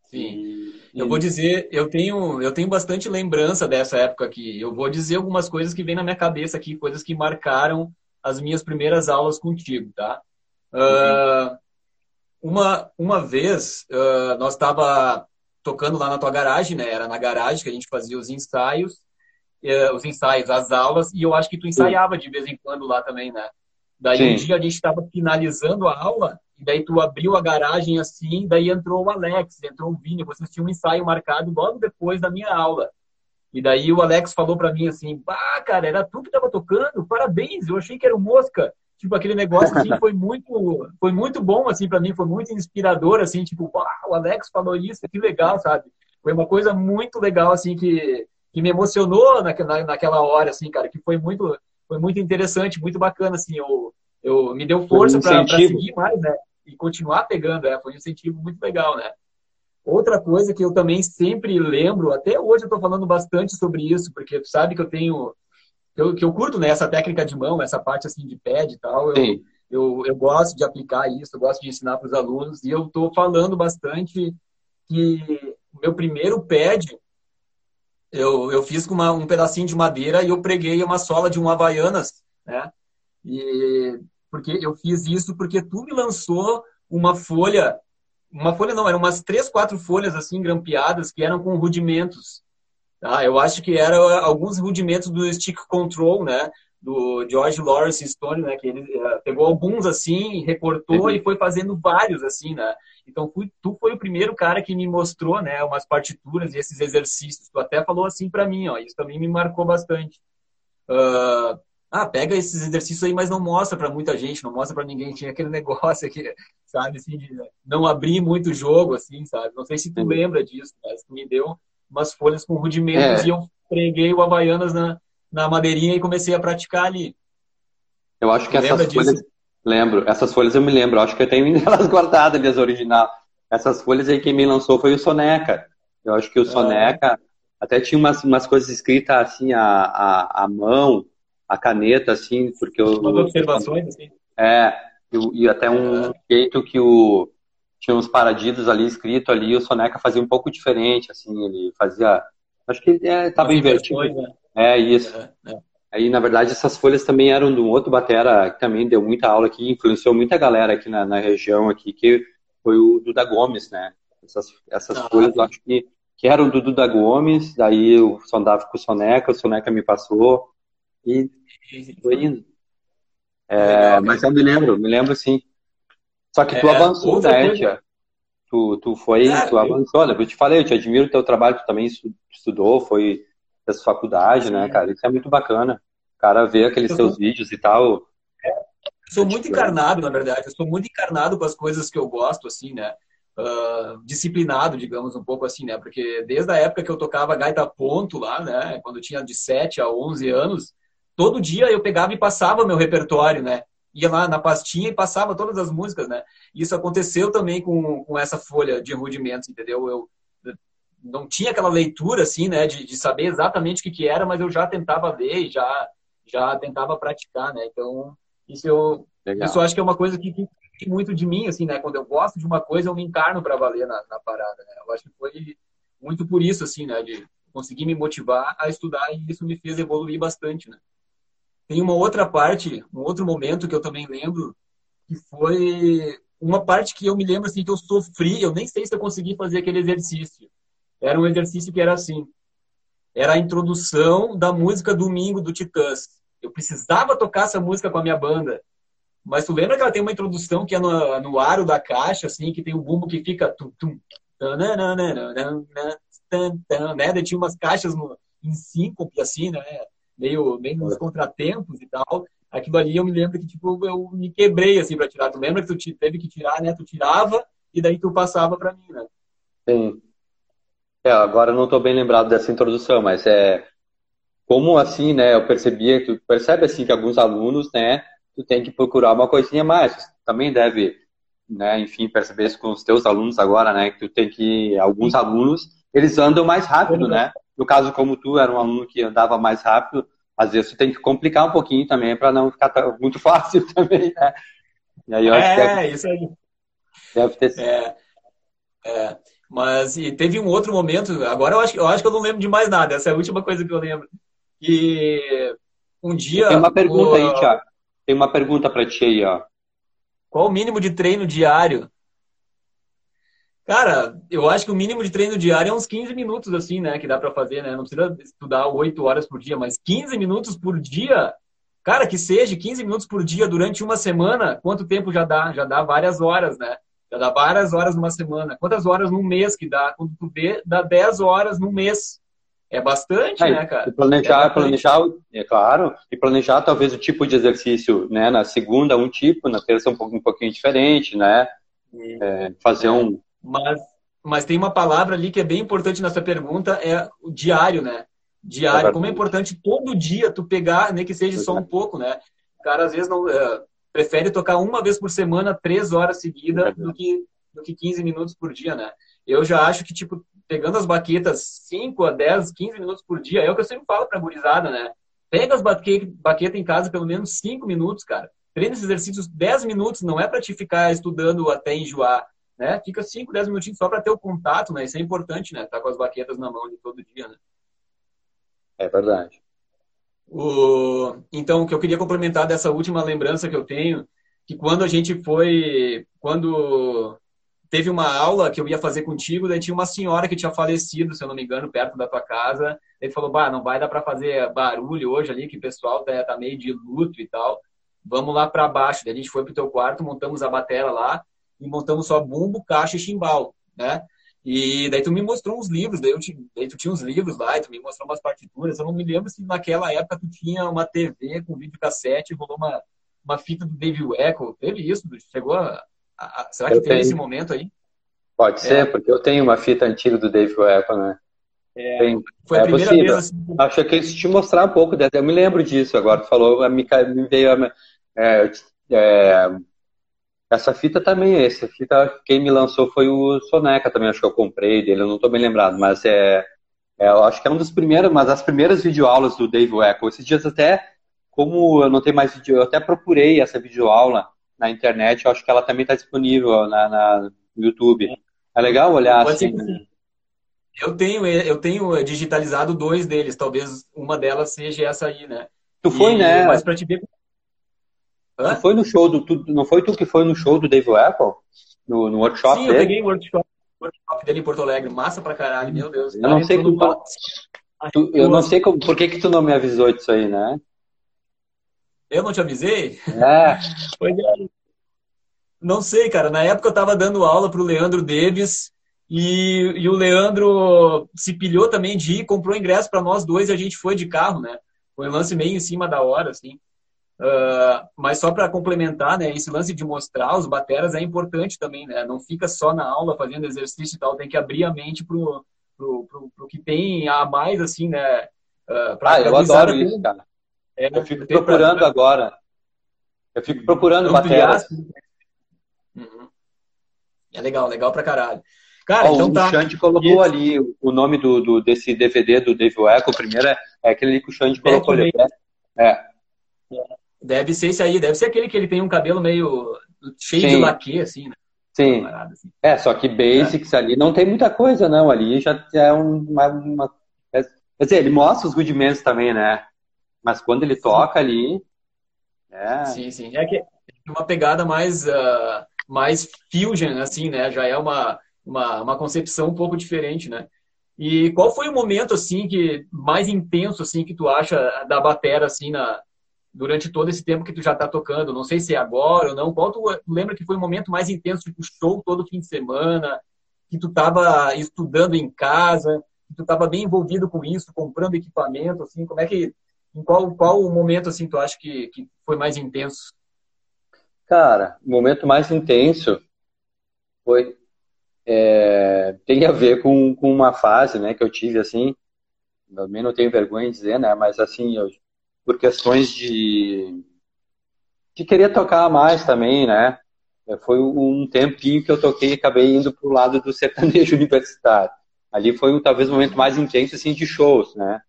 Sim. Eu vou dizer, eu tenho, eu tenho bastante lembrança dessa época aqui. Eu vou dizer algumas coisas que vêm na minha cabeça aqui, coisas que marcaram as minhas primeiras aulas contigo, tá? Uhum. Uh, uma, uma vez, uh, nós estava tocando lá na tua garagem, né? Era na garagem que a gente fazia os ensaios, uh, os ensaios, as aulas, e eu acho que tu ensaiava de vez em quando lá também, né? Daí Sim. um dia a gente estava finalizando a aula, e daí tu abriu a garagem assim, daí entrou o Alex, entrou o Vini, vocês tinham um ensaio marcado logo depois da minha aula. E daí o Alex falou para mim assim, bah, cara, era tu que tava tocando, parabéns, eu achei que era o Mosca. Tipo, aquele negócio assim, *laughs* foi muito, foi muito bom, assim, para mim, foi muito inspirador, assim, tipo, o Alex falou isso, que legal, sabe? Foi uma coisa muito legal, assim, que, que me emocionou naquela, naquela hora, assim, cara, que foi muito, foi muito interessante, muito bacana, assim, eu, eu me deu força um para seguir mais, né? E continuar pegando, é, foi um incentivo muito legal, né? Outra coisa que eu também sempre lembro, até hoje eu estou falando bastante sobre isso, porque tu sabe que eu tenho eu, que eu curto né, essa técnica de mão, essa parte assim de pad e tal. Eu, eu, eu, gosto de aplicar isso, eu gosto de ensinar para os alunos, e eu estou falando bastante que o meu primeiro pad eu, eu fiz com uma, um pedacinho de madeira e eu preguei uma sola de um Havaianas, né? E porque eu fiz isso porque tu me lançou uma folha, uma folha não, eram umas três, quatro folhas assim grampeadas que eram com rudimentos. Tá? Eu acho que eram alguns rudimentos do stick control, né? Do George Lawrence Stone, né? Que ele uh, pegou alguns assim, recortou uhum. e foi fazendo vários assim, né? Então fui, tu foi o primeiro cara que me mostrou, né? Umas partituras e esses exercícios. Tu até falou assim para mim, ó. Isso também me marcou bastante. Uh, ah, pega esses exercícios aí, mas não mostra para muita gente, não mostra para ninguém. Tinha aquele *laughs* negócio aqui, sabe, assim, de não abrir muito jogo, assim, sabe? Não sei se tu lembra disso, mas me deu umas folhas com rudimentos é. e eu preguei o Havaianas na, na madeirinha e comecei a praticar ali. Eu acho que essas folhas. Disso? Lembro, essas folhas eu me lembro, eu acho que eu tenho *laughs* elas guardadas ali, as original. Essas folhas aí quem me lançou foi o Soneca. Eu acho que o Soneca até tinha umas, umas coisas escritas assim, a, a, a mão, a caneta, assim, porque eu. Umas observações, assim. É, e, e até um jeito que o tinha uns paradidos ali escrito ali, o Soneca fazia um pouco diferente, assim, ele fazia. Acho que estava é, invertido. Né? É, isso. É, é. Aí, na verdade, essas folhas também eram de um outro batera que também deu muita aula aqui, influenciou muita galera aqui na, na região aqui, que foi o Duda Gomes, né? Essas, essas ah, folhas eu acho que, que eram do Duda Gomes, daí eu sondava com o Soneca, o Soneca me passou e foi indo. É, mas eu me lembro, me lembro sim. Só que tu é, avançou, né, tia? Tu, tu foi, é, tu avançou, né? Eu te falei, eu te admiro o teu trabalho, tu também estudou, foi fez faculdade, né, cara? Isso é muito bacana. O cara vê aqueles teus vídeos e tal. É, sou muito encarnado, na verdade. Eu sou muito encarnado com as coisas que eu gosto, assim, né? Uh, disciplinado, digamos, um pouco assim, né? Porque desde a época que eu tocava gaita ponto lá, né? Quando eu tinha de 7 a 11 anos, todo dia eu pegava e passava meu repertório, né? Ia lá na pastinha e passava todas as músicas, né? Isso aconteceu também com, com essa folha de rudimentos, entendeu? Eu, não tinha aquela leitura, assim, né, de, de saber exatamente o que, que era, mas eu já tentava ler e já, já tentava praticar, né? Então, isso eu, isso eu acho que é uma coisa que, que muito de mim, assim, né? Quando eu gosto de uma coisa, eu me encarno para valer na, na, parada, né? Eu acho que foi muito por isso, assim, né? De conseguir me motivar a estudar e isso me fez evoluir bastante, né? Tem uma outra parte, um outro momento que eu também lembro, que foi uma parte que eu me lembro assim que eu sofri, eu nem sei se eu consegui fazer aquele exercício. Era um exercício que era assim, era a introdução da música Domingo do Titãs. Eu precisava tocar essa música com a minha banda. Mas tu lembra que ela tem uma introdução que é no, no aro da caixa, assim, que tem o bumbo que fica tum, tum, né? Tinha umas caixas no, em síncope, assim, né? Meio, meio nos contratempos e tal. aquilo ali eu me lembro que, tipo, eu me quebrei, assim, para tirar. Tu lembra que tu teve que tirar, né? Tu tirava e daí tu passava para mim, né? Sim. É, agora eu não estou bem lembrado dessa introdução, mas é como assim, né? Eu percebia, tu percebe assim que alguns alunos, né? Tu tem que procurar uma coisinha mais. Tu também deve, né? Enfim, perceber isso com os teus alunos agora, né? Que tu tem que alguns alunos eles andam mais rápido, né? No caso como tu era um aluno que andava mais rápido, às vezes tu tem que complicar um pouquinho também para não ficar muito *laughs* fácil também, né? E aí eu acho é, que deve, isso aí. Deve ter sido. É, é. Mas e teve um outro momento, agora eu acho, eu acho que eu não lembro de mais nada, essa é a última coisa que eu lembro. E um dia. Tem uma pergunta o... aí, Tiago. Tem uma pergunta para ti aí, ó. Qual o mínimo de treino diário? Cara, eu acho que o mínimo de treino diário é uns 15 minutos, assim, né? Que dá para fazer, né? Não precisa estudar 8 horas por dia, mas 15 minutos por dia, cara, que seja 15 minutos por dia durante uma semana, quanto tempo já dá? Já dá várias horas, né? Já dá várias horas numa semana. Quantas horas num mês que dá? Quando tu vê, dá 10 horas num mês. É bastante, é, né, cara? E planejar, é planejar, é claro, e planejar talvez o tipo de exercício, né? Na segunda um tipo, na terça um, pouco, um pouquinho diferente, né? É, fazer um... Mas, mas tem uma palavra ali que é bem importante nessa pergunta, é o diário, né? Diário. Como é importante todo dia tu pegar, nem que seja só um pouco, né? O cara às vezes não... Uh, prefere tocar uma vez por semana, três horas seguidas, é do que, do que 15 minutos por dia, né? Eu já acho que, tipo, pegando as baquetas 5 a 10, 15 minutos por dia, é o que eu sempre falo pra gurizada, né? Pega as baquetas em casa pelo menos 5 minutos, cara. Treina esses exercícios 10 minutos, não é para te ficar estudando até enjoar, né? Fica 5, 10 minutinhos só para ter o contato, né? Isso é importante, né? Tá com as baquetas na mão de todo dia, né? É verdade. O... Então, o que eu queria complementar dessa última lembrança que eu tenho, que quando a gente foi, quando teve uma aula que eu ia fazer contigo, daí tinha uma senhora que tinha falecido, se eu não me engano, perto da tua casa. Ele falou: "Bah, não vai dar para fazer barulho hoje ali, que o pessoal tá, tá meio de luto e tal. Vamos lá para baixo". Daí a gente foi pro teu quarto, montamos a batera lá e montamos só bumbo, caixa e chimbal, né? E daí tu me mostrou uns livros, daí, te, daí, tu tinha uns livros lá, e tu me mostrou umas partituras. Eu não me lembro se naquela época tu tinha uma TV com videocassete, rolou uma, uma fita do David Echo. Teve isso? Chegou a. a, a será que eu teve tenho. esse momento aí? Pode ser, é. porque eu tenho uma fita antiga do David Echo, né? É, Tem, foi a é primeira possível. vez assim. Acho que isso te mostrar um pouco, eu me lembro disso agora. Tu falou, me, me veio a. É, é, essa fita também, essa fita, quem me lançou foi o Soneca também, acho que eu comprei dele, eu não estou bem lembrado, mas é, é, eu acho que é um dos primeiros, mas as primeiras videoaulas do Dave Echo. Esses dias até, como eu não tenho mais vídeo, eu até procurei essa videoaula na internet, eu acho que ela também está disponível na, na, no YouTube. É legal olhar Pode assim. Né? Eu tenho, eu tenho digitalizado dois deles, talvez uma delas seja essa aí, né? Tu foi, e, né? Mas para te ver Hã? Não foi no show do tu, não foi tu que foi no show do Dave Apple? No, no workshop Sim, dele? eu peguei o workshop, workshop dele em Porto Alegre, massa pra caralho, meu Deus. Eu não sei como, tu, eu não sei como, por que que tu não me avisou disso aí, né? Eu não te avisei? É. pois é. Não sei, cara. Na época eu tava dando aula pro Leandro Davis e, e o Leandro se pilhou também de ir, comprou ingresso para nós dois e a gente foi de carro, né? Foi um lance meio em cima da hora, assim. Uh, mas só para complementar, né, esse lance de mostrar os bateras é importante também, né? Não fica só na aula fazendo exercício e tal, tem que abrir a mente pro, pro, pro, pro que tem a mais, assim, né? Uh, ah, eu adoro isso, cara. É, eu fico procurando pra... agora. Eu fico procurando bateras. Uhum. É legal, legal pra caralho. Cara, oh, então o tá. Xande colocou ali o nome do, do, desse DVD do Dave Echo. O primeiro é, é aquele que o Xande colocou ali. É. é. Deve ser esse aí, deve ser aquele que ele tem um cabelo meio cheio Sim. de laque, assim, né? Sim. Assim. É, só que Basics é. ali não tem muita coisa, não. Ali já é uma, uma. Quer dizer, ele mostra os rudimentos também, né? Mas quando ele toca sim. ali. É... Sim, sim. É que é uma pegada mais, uh, mais fusion, assim, né? Já é uma, uma, uma concepção um pouco diferente, né? E qual foi o momento, assim, que mais intenso, assim, que tu acha da batera, assim, na, durante todo esse tempo que tu já está tocando? Não sei se é agora ou não. Qual tu, lembra que foi o momento mais intenso, tipo show todo fim de semana, que tu estava estudando em casa, que tu estava bem envolvido com isso, comprando equipamento, assim, como é que Em qual, qual momento, assim, tu acha que, que foi mais intenso? Cara, o momento mais intenso foi... É, tem a ver com, com uma fase, né, que eu tive, assim, também não tenho vergonha de dizer, né, mas, assim, eu, por questões de, de querer tocar mais também, né, foi um tempinho que eu toquei e acabei indo para o lado do sertanejo *laughs* universitário. Ali foi talvez o momento mais intenso assim de shows, né?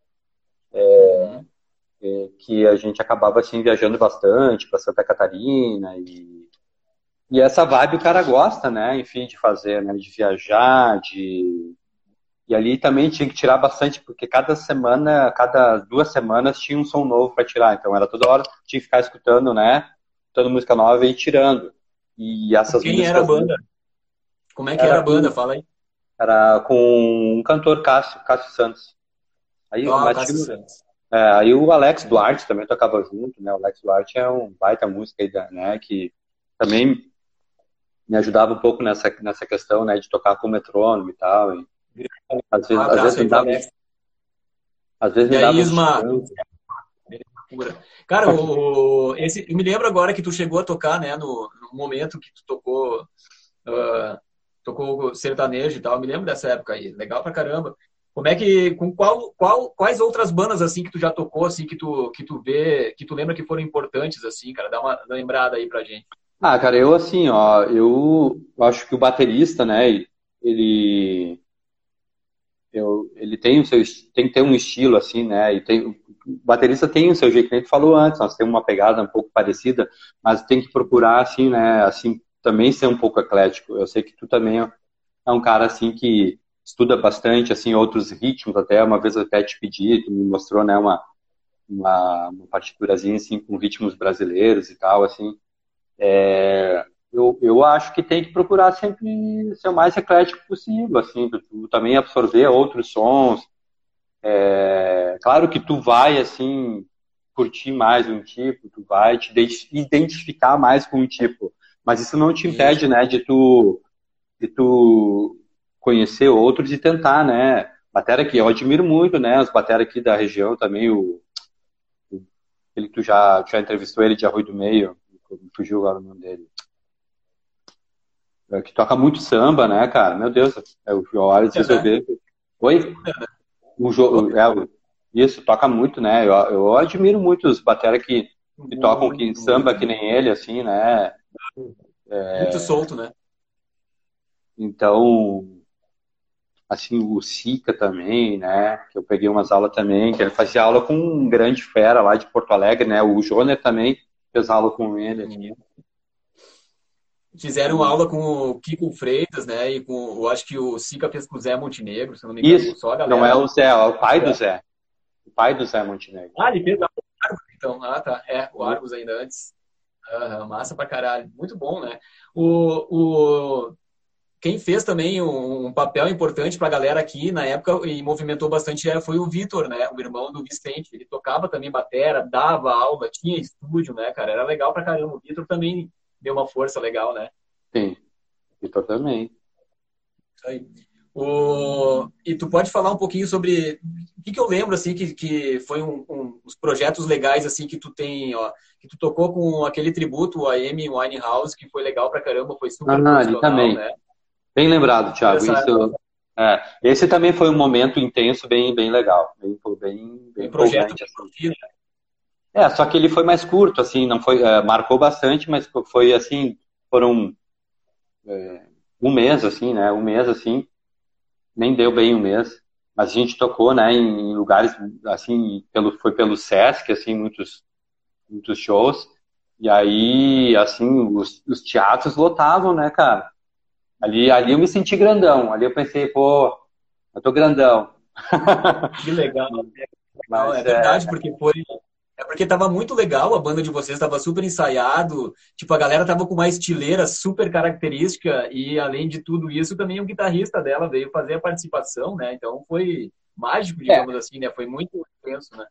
É, é, que a gente acabava assim viajando bastante para Santa Catarina e e essa vibe o cara gosta, né? Enfim, de fazer, né? De viajar, de e ali também tinha que tirar bastante porque cada semana, cada duas semanas tinha um som novo para tirar. Então era toda hora tinha que ficar escutando, né? Escutando música nova e tirando. E essas Quem era a banda? Como é que era, era a banda? Fala aí. Era com um cantor Cássio, Cássio Santos. Aí, oh, Cássio Santos. É, aí o Alex Duarte também tocava junto, né? O Alex Duarte é um baita música, né? Que também me ajudava um pouco nessa, nessa questão, né? De tocar com metrônomo e tal. E, às vezes, às vezes dava... Às vezes me dava... Isma... Cara, o, esse, eu me lembro agora que tu chegou a tocar, né? No, no momento que tu tocou... Uh, tocou sertanejo e tal. Eu me lembro dessa época aí. Legal pra caramba. Como é que, com qual, qual, quais outras bandas assim que tu já tocou, assim que tu, que tu vê, que tu lembra que foram importantes assim, cara? Dá uma lembrada aí pra gente. Ah, cara, eu assim, ó, eu acho que o baterista, né, ele eu, ele tem o seu tem que ter um estilo assim, né? E tem o baterista tem o seu jeito, que a gente falou antes, nós temos uma pegada um pouco parecida, mas tem que procurar assim, né, assim também ser um pouco eclético. Eu sei que tu também é um cara assim que estuda bastante assim outros ritmos até uma vez eu até te pedi, tu me mostrou né uma uma, uma partiturazinha assim com ritmos brasileiros e tal assim. É, eu, eu acho que tem que procurar sempre ser o mais eclético possível, assim, tu, tu também absorver outros sons. É, claro que tu vai assim curtir mais um tipo, tu vai te identificar mais com um tipo, mas isso não te impede, né, de tu, de tu conhecer outros e tentar, né? Batera que eu admiro muito, né? Os batera aqui da região também, o, o ele tu já, já entrevistou ele de Arroio do Meio, fugiu agora o nome dele. É, que toca muito samba, né, cara? Meu Deus, é o João resolver. Oi? O jo... é, isso, toca muito, né? Eu, eu admiro muito os batera que, que tocam que samba que nem ele, assim, né? É... Muito solto, né? Então, assim, o Sica também, né? Que eu peguei umas aulas também, que ele fazia aula com um grande fera lá de Porto Alegre, né? O Joner também fez aula com ele. Assim. Fizeram aula com o Kiko Freitas, né? E com, eu acho que o Sica fez com o Zé Montenegro, se não me engano. Isso, só não é o Zé, é o pai do Zé. O pai do Zé Montenegro. Ah, ele fez o Argos, então. Ah, tá. É, o Argos ainda antes. Uhum, massa pra caralho. Muito bom, né? O, o, quem fez também um, um papel importante para a galera aqui na época e movimentou bastante é, foi o Vitor, né? O irmão do Vicente. Ele tocava também batera, dava aula, tinha estúdio, né, cara? Era legal pra caramba. O Vitor também deu uma força legal, né? Sim, Vitor também. Aí. O... E tu pode falar um pouquinho sobre o que, que eu lembro assim que, que foi um, um, os projetos legais assim que tu tem, ó, que tu tocou com aquele tributo a Amy Winehouse que foi legal pra caramba, foi super ah, ali também. Né? Bem lembrado, Thiago. Isso, é, esse também foi um momento intenso, bem, bem legal, bem, bem, bem um projeto assim. Né? É, só que ele foi mais curto, assim, não foi, é, marcou bastante, mas foi assim, foram é, um mês, assim, né? Um mês, assim, nem deu bem um mês. Mas a gente tocou, né, em lugares, assim, pelo, foi pelo Sesc, assim, muitos, muitos shows. E aí, assim, os, os teatros lotavam, né, cara? Ali, ali eu me senti grandão. Ali eu pensei, pô, eu tô grandão. Que legal. *laughs* Mas, é verdade, é... porque foi é porque tava muito legal, a banda de vocês tava super ensaiado, tipo, a galera tava com uma estileira super característica e além de tudo isso, também o guitarrista dela veio fazer a participação, né? Então foi mágico, digamos é. assim, né? Foi muito intenso, né?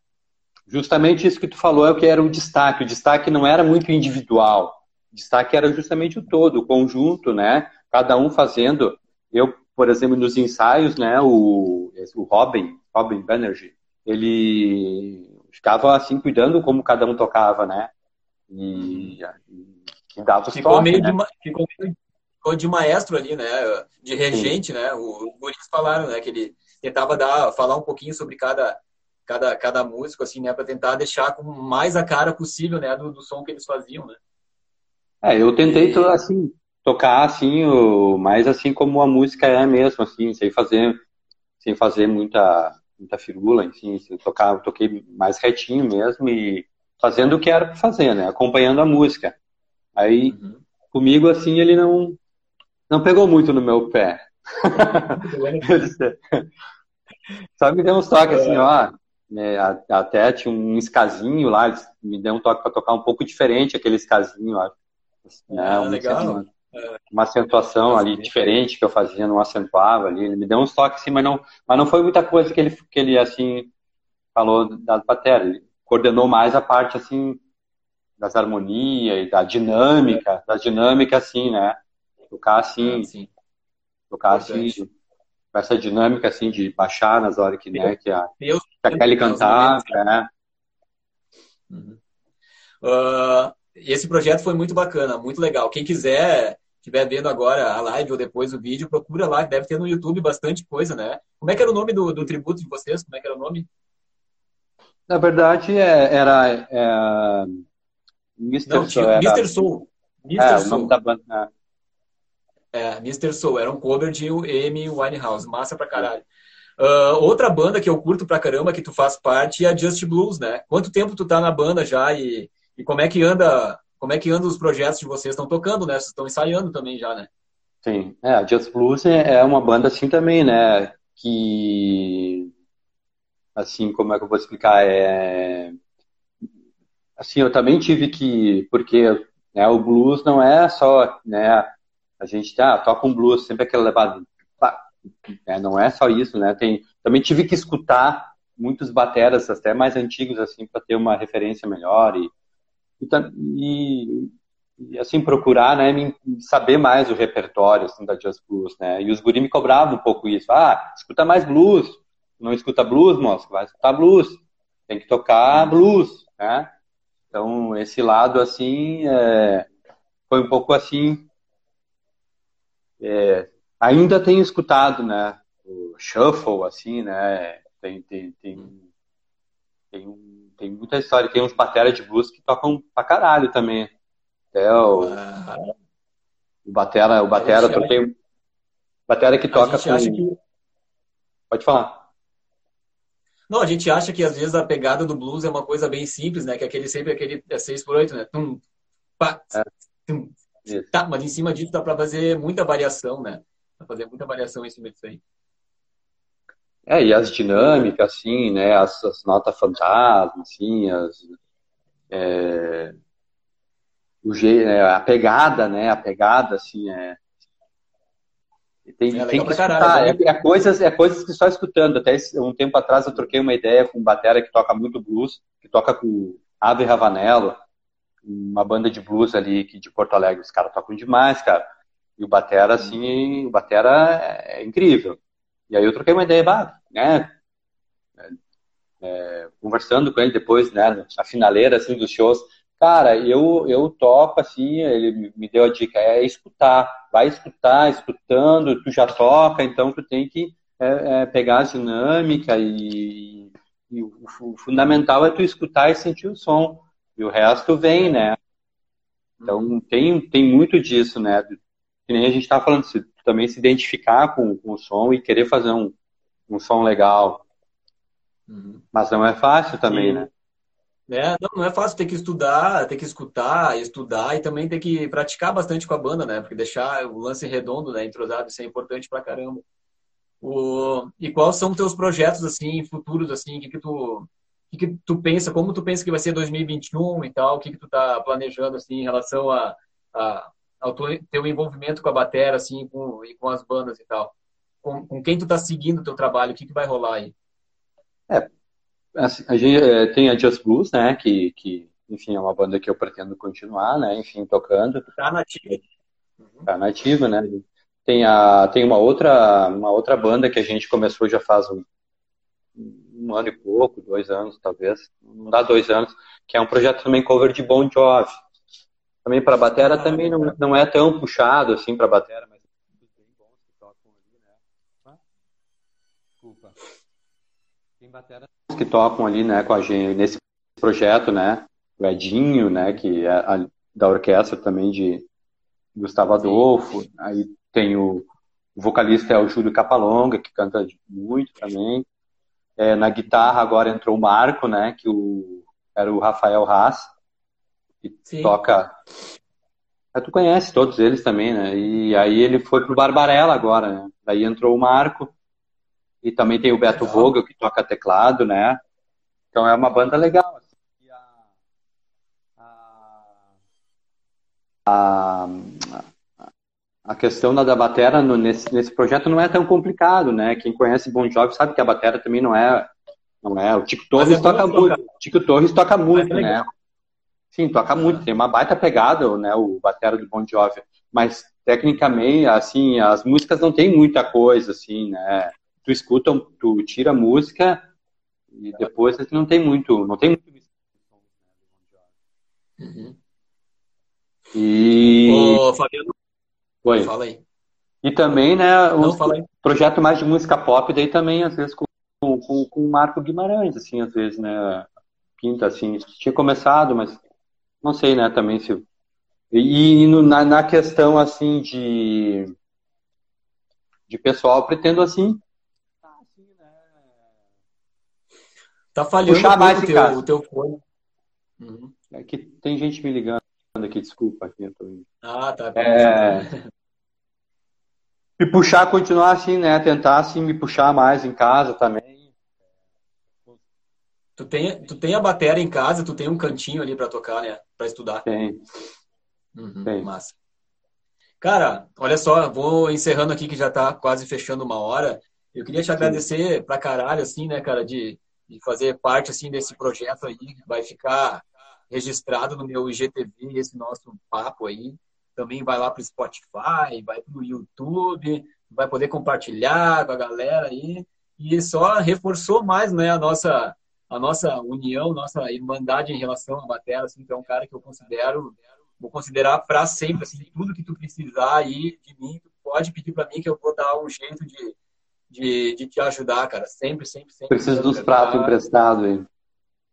Justamente isso que tu falou é o que era o destaque. O destaque não era muito individual. O destaque era justamente o todo, o conjunto, né? Cada um fazendo. Eu, por exemplo, nos ensaios, né? O, o Robin, Robin Banerjee, ele ficava assim cuidando como cada um tocava, né? E, e dava ficou toques, meio né? de, ficou, ficou de maestro ali, né? De regente, Sim. né? Os guris falaram, né? Que ele tentava dar, falar um pouquinho sobre cada cada, cada músico, assim, né? Para tentar deixar com mais a cara possível, né? Do, do som que eles faziam, né? É, eu tentei, e... assim, tocar, assim, o, mais assim como a música é mesmo, assim, sem fazer, sem fazer muita, muita firula, enfim, assim, tocar, toquei mais retinho mesmo e fazendo o que era para fazer, né? Acompanhando a música. Aí, uhum. comigo, assim, ele não, não pegou muito no meu pé. *laughs* Só me deu uns toques assim, ó, é, até tinha um escasinho lá, me deu um toque para tocar um pouco diferente aquele escasinho, acho. Né, ah, legal. Uma, uma acentuação ali diferente que eu fazia, não acentuava ali. Ele me deu uns toques assim, mas não, mas não foi muita coisa que ele, que ele assim, falou das baterias. Ele coordenou mais a parte, assim, das harmonias e da dinâmica, da dinâmica, assim, né? Tocar assim, ah, tocar assim, com essa dinâmica, assim, de baixar nas horas que, né, que a, Deus, que a Kelly cantar, né? Uhum. Uh, esse projeto foi muito bacana, muito legal. Quem quiser, estiver vendo agora a live ou depois o vídeo, procura lá, deve ter no YouTube bastante coisa, né? Como é que era o nome do, do tributo de vocês? Como é que era o nome? Na verdade, é, era é, Mr. Não, Soul. Era... Mr. Soul. Mr. É, Soul. o nome da banda. Né? É, Mr. Soul. Era um cover de Amy Winehouse. Massa pra caralho. Uh, outra banda que eu curto pra caramba, que tu faz parte, é a Just Blues, né? Quanto tempo tu tá na banda já e, e como é que anda como é que anda os projetos de vocês? Estão tocando, né? Vocês estão ensaiando também já, né? Sim. É, a Just Blues é, é uma banda assim também, né? Que assim, como é que eu vou explicar? É assim, eu também tive que porque né, o blues não é só, né, a gente tá, toca um blues, sempre aquele levado. É, não é só isso, né? Tem, também tive que escutar muitos bateras, até mais antigos, assim, para ter uma referência melhor e, e, e, assim, procurar, né, saber mais o repertório, assim, da jazz blues, né? E os guri me cobravam um pouco isso. Ah, escuta mais blues. Não escuta blues, moço? Vai escutar blues. Tem que tocar blues, né? Então, esse lado, assim, é, foi um pouco assim, é, ainda tenho escutado, né? O shuffle, assim, né? Tem, tem, tem, tem, tem muita história. Tem uns bateras de blues que tocam pra caralho também. Até o, ah. o batera, o batera, eu tenho batera que toca com... Que... Pode falar. Não, a gente acha que às vezes a pegada do blues é uma coisa bem simples, né? Que é aquele sempre aquele é 6 por 8, né? Tum, pá, é. tum, Tá, mas em cima disso dá para fazer muita variação, né? Dá pra fazer muita variação em cima disso aí. É, e as dinâmicas, assim, né? As, as notas fantasmas, assim, as, é, o jeito, é, a pegada, né? A pegada, assim, é. Tem, é tem que escutar, caralho, né? é, é, coisas, é coisas que só escutando. Até um tempo atrás eu troquei uma ideia com um batera que toca muito blues, que toca com Ave Ravanello uma banda de blues ali que de Porto Alegre, os caras tocam demais, cara. E o Batera, assim, o Batera é, é incrível. E aí eu troquei uma ideia, bah, né? É, é, conversando com ele depois, né, na finaleira, assim, dos shows. Cara, eu, eu toco, assim, ele me deu a dica, é escutar. Vai escutar, escutando, tu já toca, então tu tem que é, é, pegar a dinâmica e, e o, o fundamental é tu escutar e sentir o som. E o resto vem, né? Então tem, tem muito disso, né? Que nem a gente está falando, se, também se identificar com, com, o som e querer fazer um, um som legal. Uhum. Mas não é fácil também, Sim. né? É, não, não é fácil ter que estudar, ter que escutar, estudar e também ter que praticar bastante com a banda, né? Porque deixar o lance redondo, né? Entrosado, isso é importante pra caramba. O... E quais são os teus projetos, assim, futuros, assim, o que, que tu que, que tu pensa, como tu pensa que vai ser 2021 e tal, o que, que tu tá planejando assim em relação a, a ao teu envolvimento com a bateria, assim, com, e com as bandas e tal. Com, com quem tu tá seguindo o teu trabalho, o que, que vai rolar aí? É, assim, a gente é, tem a Just Blues, né, que, que, enfim, é uma banda que eu pretendo continuar, né, enfim, tocando. Tá nativa. Uhum. Tá nativa, né. Tem, a, tem uma, outra, uma outra banda que a gente começou já faz um, um ano e pouco, dois anos talvez, não dá dois anos, que é um projeto também cover de Bon Jovi. Também para batera também não, não é tão puxado assim para batera, mas bem bons que tocam ali, né? Desculpa. Tem bateras que tocam ali, né, com a gente nesse projeto, né? O Edinho, né, que é a, da orquestra também de Gustavo Adolfo. Aí tem o, o vocalista é o Júlio Capalonga, que canta muito também. É, na guitarra agora entrou o Marco, né? Que o, era o Rafael Haas, que Sim. toca. É, tu conhece todos eles também, né? E aí ele foi pro Barbarella agora, né? Daí entrou o Marco. E também tem o Beto legal. Vogel, que toca teclado, né? Então é uma banda legal. Assim. A, a, a questão da, da batera no, nesse, nesse projeto não é tão complicado, né? Quem conhece Bon Jovi sabe que a batera também não é, não é. O Tico Torres é toca muito, Tico Torres toca muito, é né? Sim, toca muito, tem uma baita pegada, né? O batera do Bon Jovi, mas tecnicamente, assim, as músicas não tem muita coisa, assim, né? Tu escuta, tu tira a música e depois assim, não tem muito, não tem muito Uhum. E. Ô, Fabiano, Oi. Fala aí. E também, né, um projeto mais de música pop, daí também, às vezes, com, com, com o Marco Guimarães, assim, às vezes, né, pinta, assim, tinha começado, mas não sei, né, também se... E, e no, na, na questão, assim, de, de pessoal, pretendo, assim, Tá falhando Puxar mais o, teu, o teu fone. Uhum. É que tem gente me ligando aqui, desculpa. Aqui, eu tô... Ah, tá. É... *laughs* Me puxar, continuar assim, né? Tentar assim, me puxar mais em casa também. Tu tem, tu tem a bateria em casa, tu tem um cantinho ali para tocar, né? Para estudar. Tem. Uhum, tem. Massa. Cara, olha só, vou encerrando aqui que já tá quase fechando uma hora. Eu queria te agradecer Sim. pra caralho, assim, né, cara, de, de fazer parte, assim, desse projeto aí. Vai ficar registrado no meu IGTV esse nosso papo aí. Também vai lá para o Spotify, vai para o YouTube, vai poder compartilhar com a galera aí. E só reforçou mais né, a, nossa, a nossa união, nossa irmandade em relação à matéria. Assim, que é um cara que eu considero, vou considerar para sempre. Assim, tudo que tu precisar aí de mim, tu pode pedir para mim que eu vou dar um jeito de, de, de te ajudar, cara. Sempre, sempre, sempre. Preciso dos pratos emprestados aí.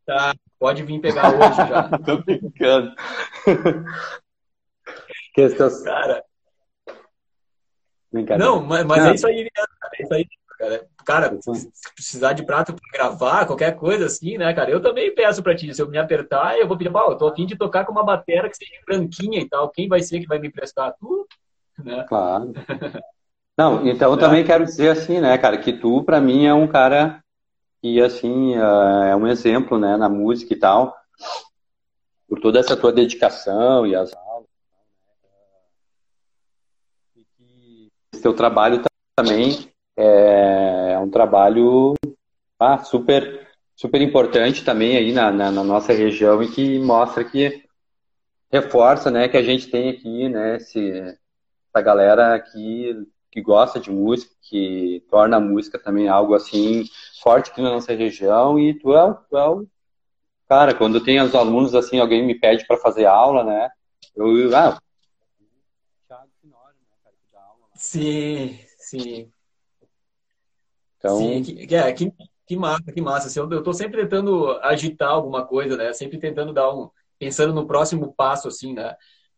Tá, pode vir pegar hoje já. *laughs* Tô brincando. Questões... Cara. Não, mas, mas é isso aí, cara. É isso aí, cara. Cara, se precisar de prato para gravar, qualquer coisa assim, né, cara? Eu também peço para ti. Se eu me apertar, eu vou pedir, pau, eu tô afim de tocar com uma bateria que seja branquinha e tal. Quem vai ser que vai me emprestar? Tu? Né? Claro. Não, então eu também quero dizer assim, né, cara, que tu, para mim, é um cara e assim é um exemplo né na música e tal por toda essa tua dedicação e as aulas e que esse teu trabalho também é, um trabalho ah, super super importante também aí na, na, na, nossa região e que mostra que reforça né que a gente tem aqui né esse, essa galera aqui que gosta de música, que torna a música também algo assim forte aqui na nossa região e tu é, tu é o cara, quando tem os alunos assim, alguém me pede para fazer aula, né? Eu, ah, Sim, sim. Então, sim, que, é, que, que massa, que massa. Assim, eu, eu tô sempre tentando agitar alguma coisa, né? Sempre tentando dar um, pensando no próximo passo, assim, né?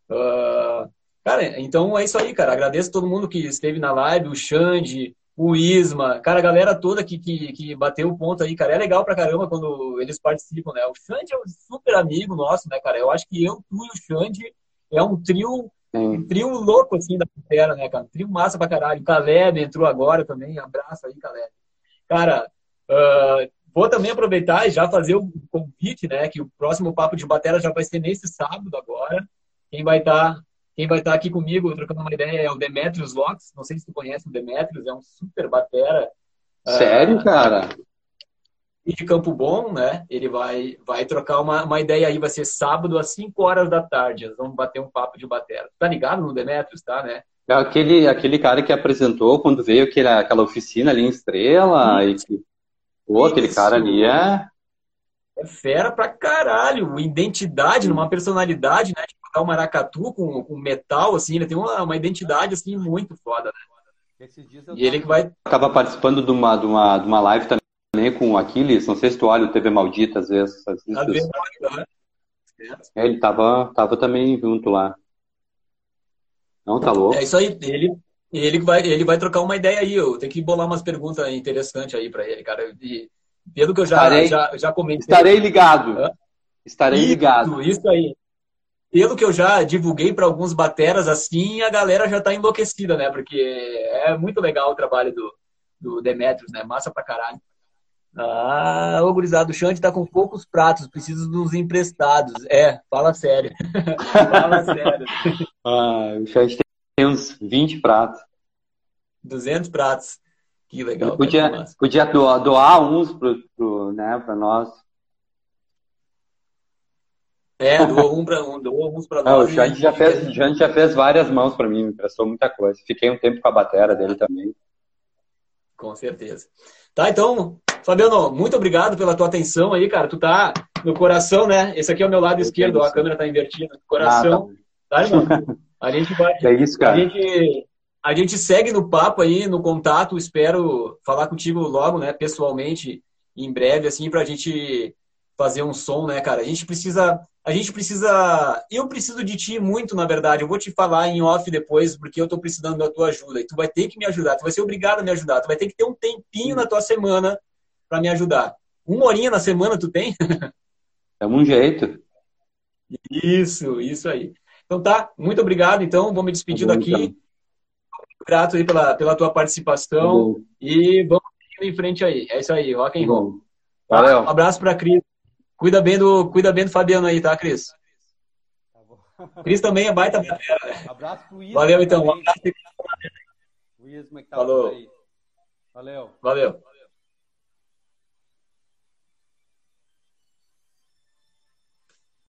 Uh, Cara, então é isso aí, cara. Agradeço todo mundo que esteve na live, o Xande, o Isma, cara, a galera toda que, que, que bateu o ponto aí, cara. É legal pra caramba quando eles participam, né? O Xande é um super amigo nosso, né, cara? Eu acho que eu, tu e o Xande é um trio, um trio louco, assim, da terra, né, cara? Um trio massa pra caralho. O Caleb entrou agora também. Abraço aí, Caleb. Cara, uh, vou também aproveitar e já fazer o convite, né? Que o próximo Papo de Batera já vai ser nesse sábado agora. Quem vai estar tá quem vai estar aqui comigo trocando uma ideia é o Demetrius Locks. Não sei se tu conhece o Demetrius, é um super batera. Sério, uh, cara? E de Campo Bom, né? Ele vai, vai trocar uma, uma ideia aí, vai ser sábado às 5 horas da tarde. Nós vamos bater um papo de batera. Tá ligado no Demetrius, tá, né? É aquele, aquele cara que apresentou quando veio aquela, aquela oficina ali em Estrela. E que... Pô, aquele Isso. cara ali é. É fera pra caralho. Identidade, numa personalidade, né? De botar o maracatu com, com metal, assim, ele tem uma, uma identidade, assim, muito foda, né? E ele que vai. Tava participando de uma, de uma, de uma live também com o Aquiles. Não sei se tu olha o TV Maldita às vezes. Às vezes Às vezes, né? É, ele tava, tava também junto lá. Não, tá louco. É isso aí. Ele, ele, vai, ele vai trocar uma ideia aí. Eu tenho que bolar umas perguntas interessantes aí pra ele, cara. E pelo que eu já, Estarei- já, já comentei. Estarei ligado. Hã? Estarei Isso, ligado. Isso aí. Pelo que eu já divulguei para alguns bateras assim, a galera já tá enlouquecida, né? Porque é muito legal o trabalho do, do Demetrius, né? Massa pra caralho. Ah, ô gurizada, o Xande tá com poucos pratos, preciso dos emprestados. É, fala sério. *laughs* fala sério. Ah, o chat tem uns 20 pratos. 200 pratos. Que legal. Ele podia, podia doar, doar uns pro, pro, né, pra nós. É, doou um para um, doou uns pra *laughs* Ah, o nós. Xande e- já fez, o Xande já fez várias mãos pra mim, me emprestou muita coisa. Fiquei um tempo com a batera dele também. Com certeza. Tá, então, Fabiano, muito obrigado pela tua atenção aí, cara. Tu tá no coração, né? Esse aqui é o meu lado esquerdo, ó, a câmera tá invertida. Coração, tá, irmão? *laughs* A gente vai. É isso, A cara. gente, a gente segue no papo aí, no contato. Espero falar contigo logo, né? Pessoalmente, em breve, assim, pra gente fazer um som, né, cara? A gente precisa. A gente precisa. Eu preciso de ti muito, na verdade. Eu vou te falar em off depois, porque eu tô precisando da tua ajuda. E tu vai ter que me ajudar. Tu vai ser obrigado a me ajudar. Tu vai ter que ter um tempinho na tua semana pra me ajudar. Uma horinha na semana tu tem? Dá um jeito. Isso, isso aí. Então tá, muito obrigado. Então, vou me despedir Tá bom, daqui. então. Grato aí pela, pela tua Tá participação. bom, E vamos seguindo em frente aí. É isso aí, rock tá and roll. Tá? Valeu. Um abraço pra Cris. Cuida bem do, cuida bem do Fabiano aí, tá, Cris? Tá bom. *laughs* Cris também é baita batera, né? Abraço pro Isma. Valeu, então. Um abraço. O Isma que tá Falou. por aí. Valeu. Valeu.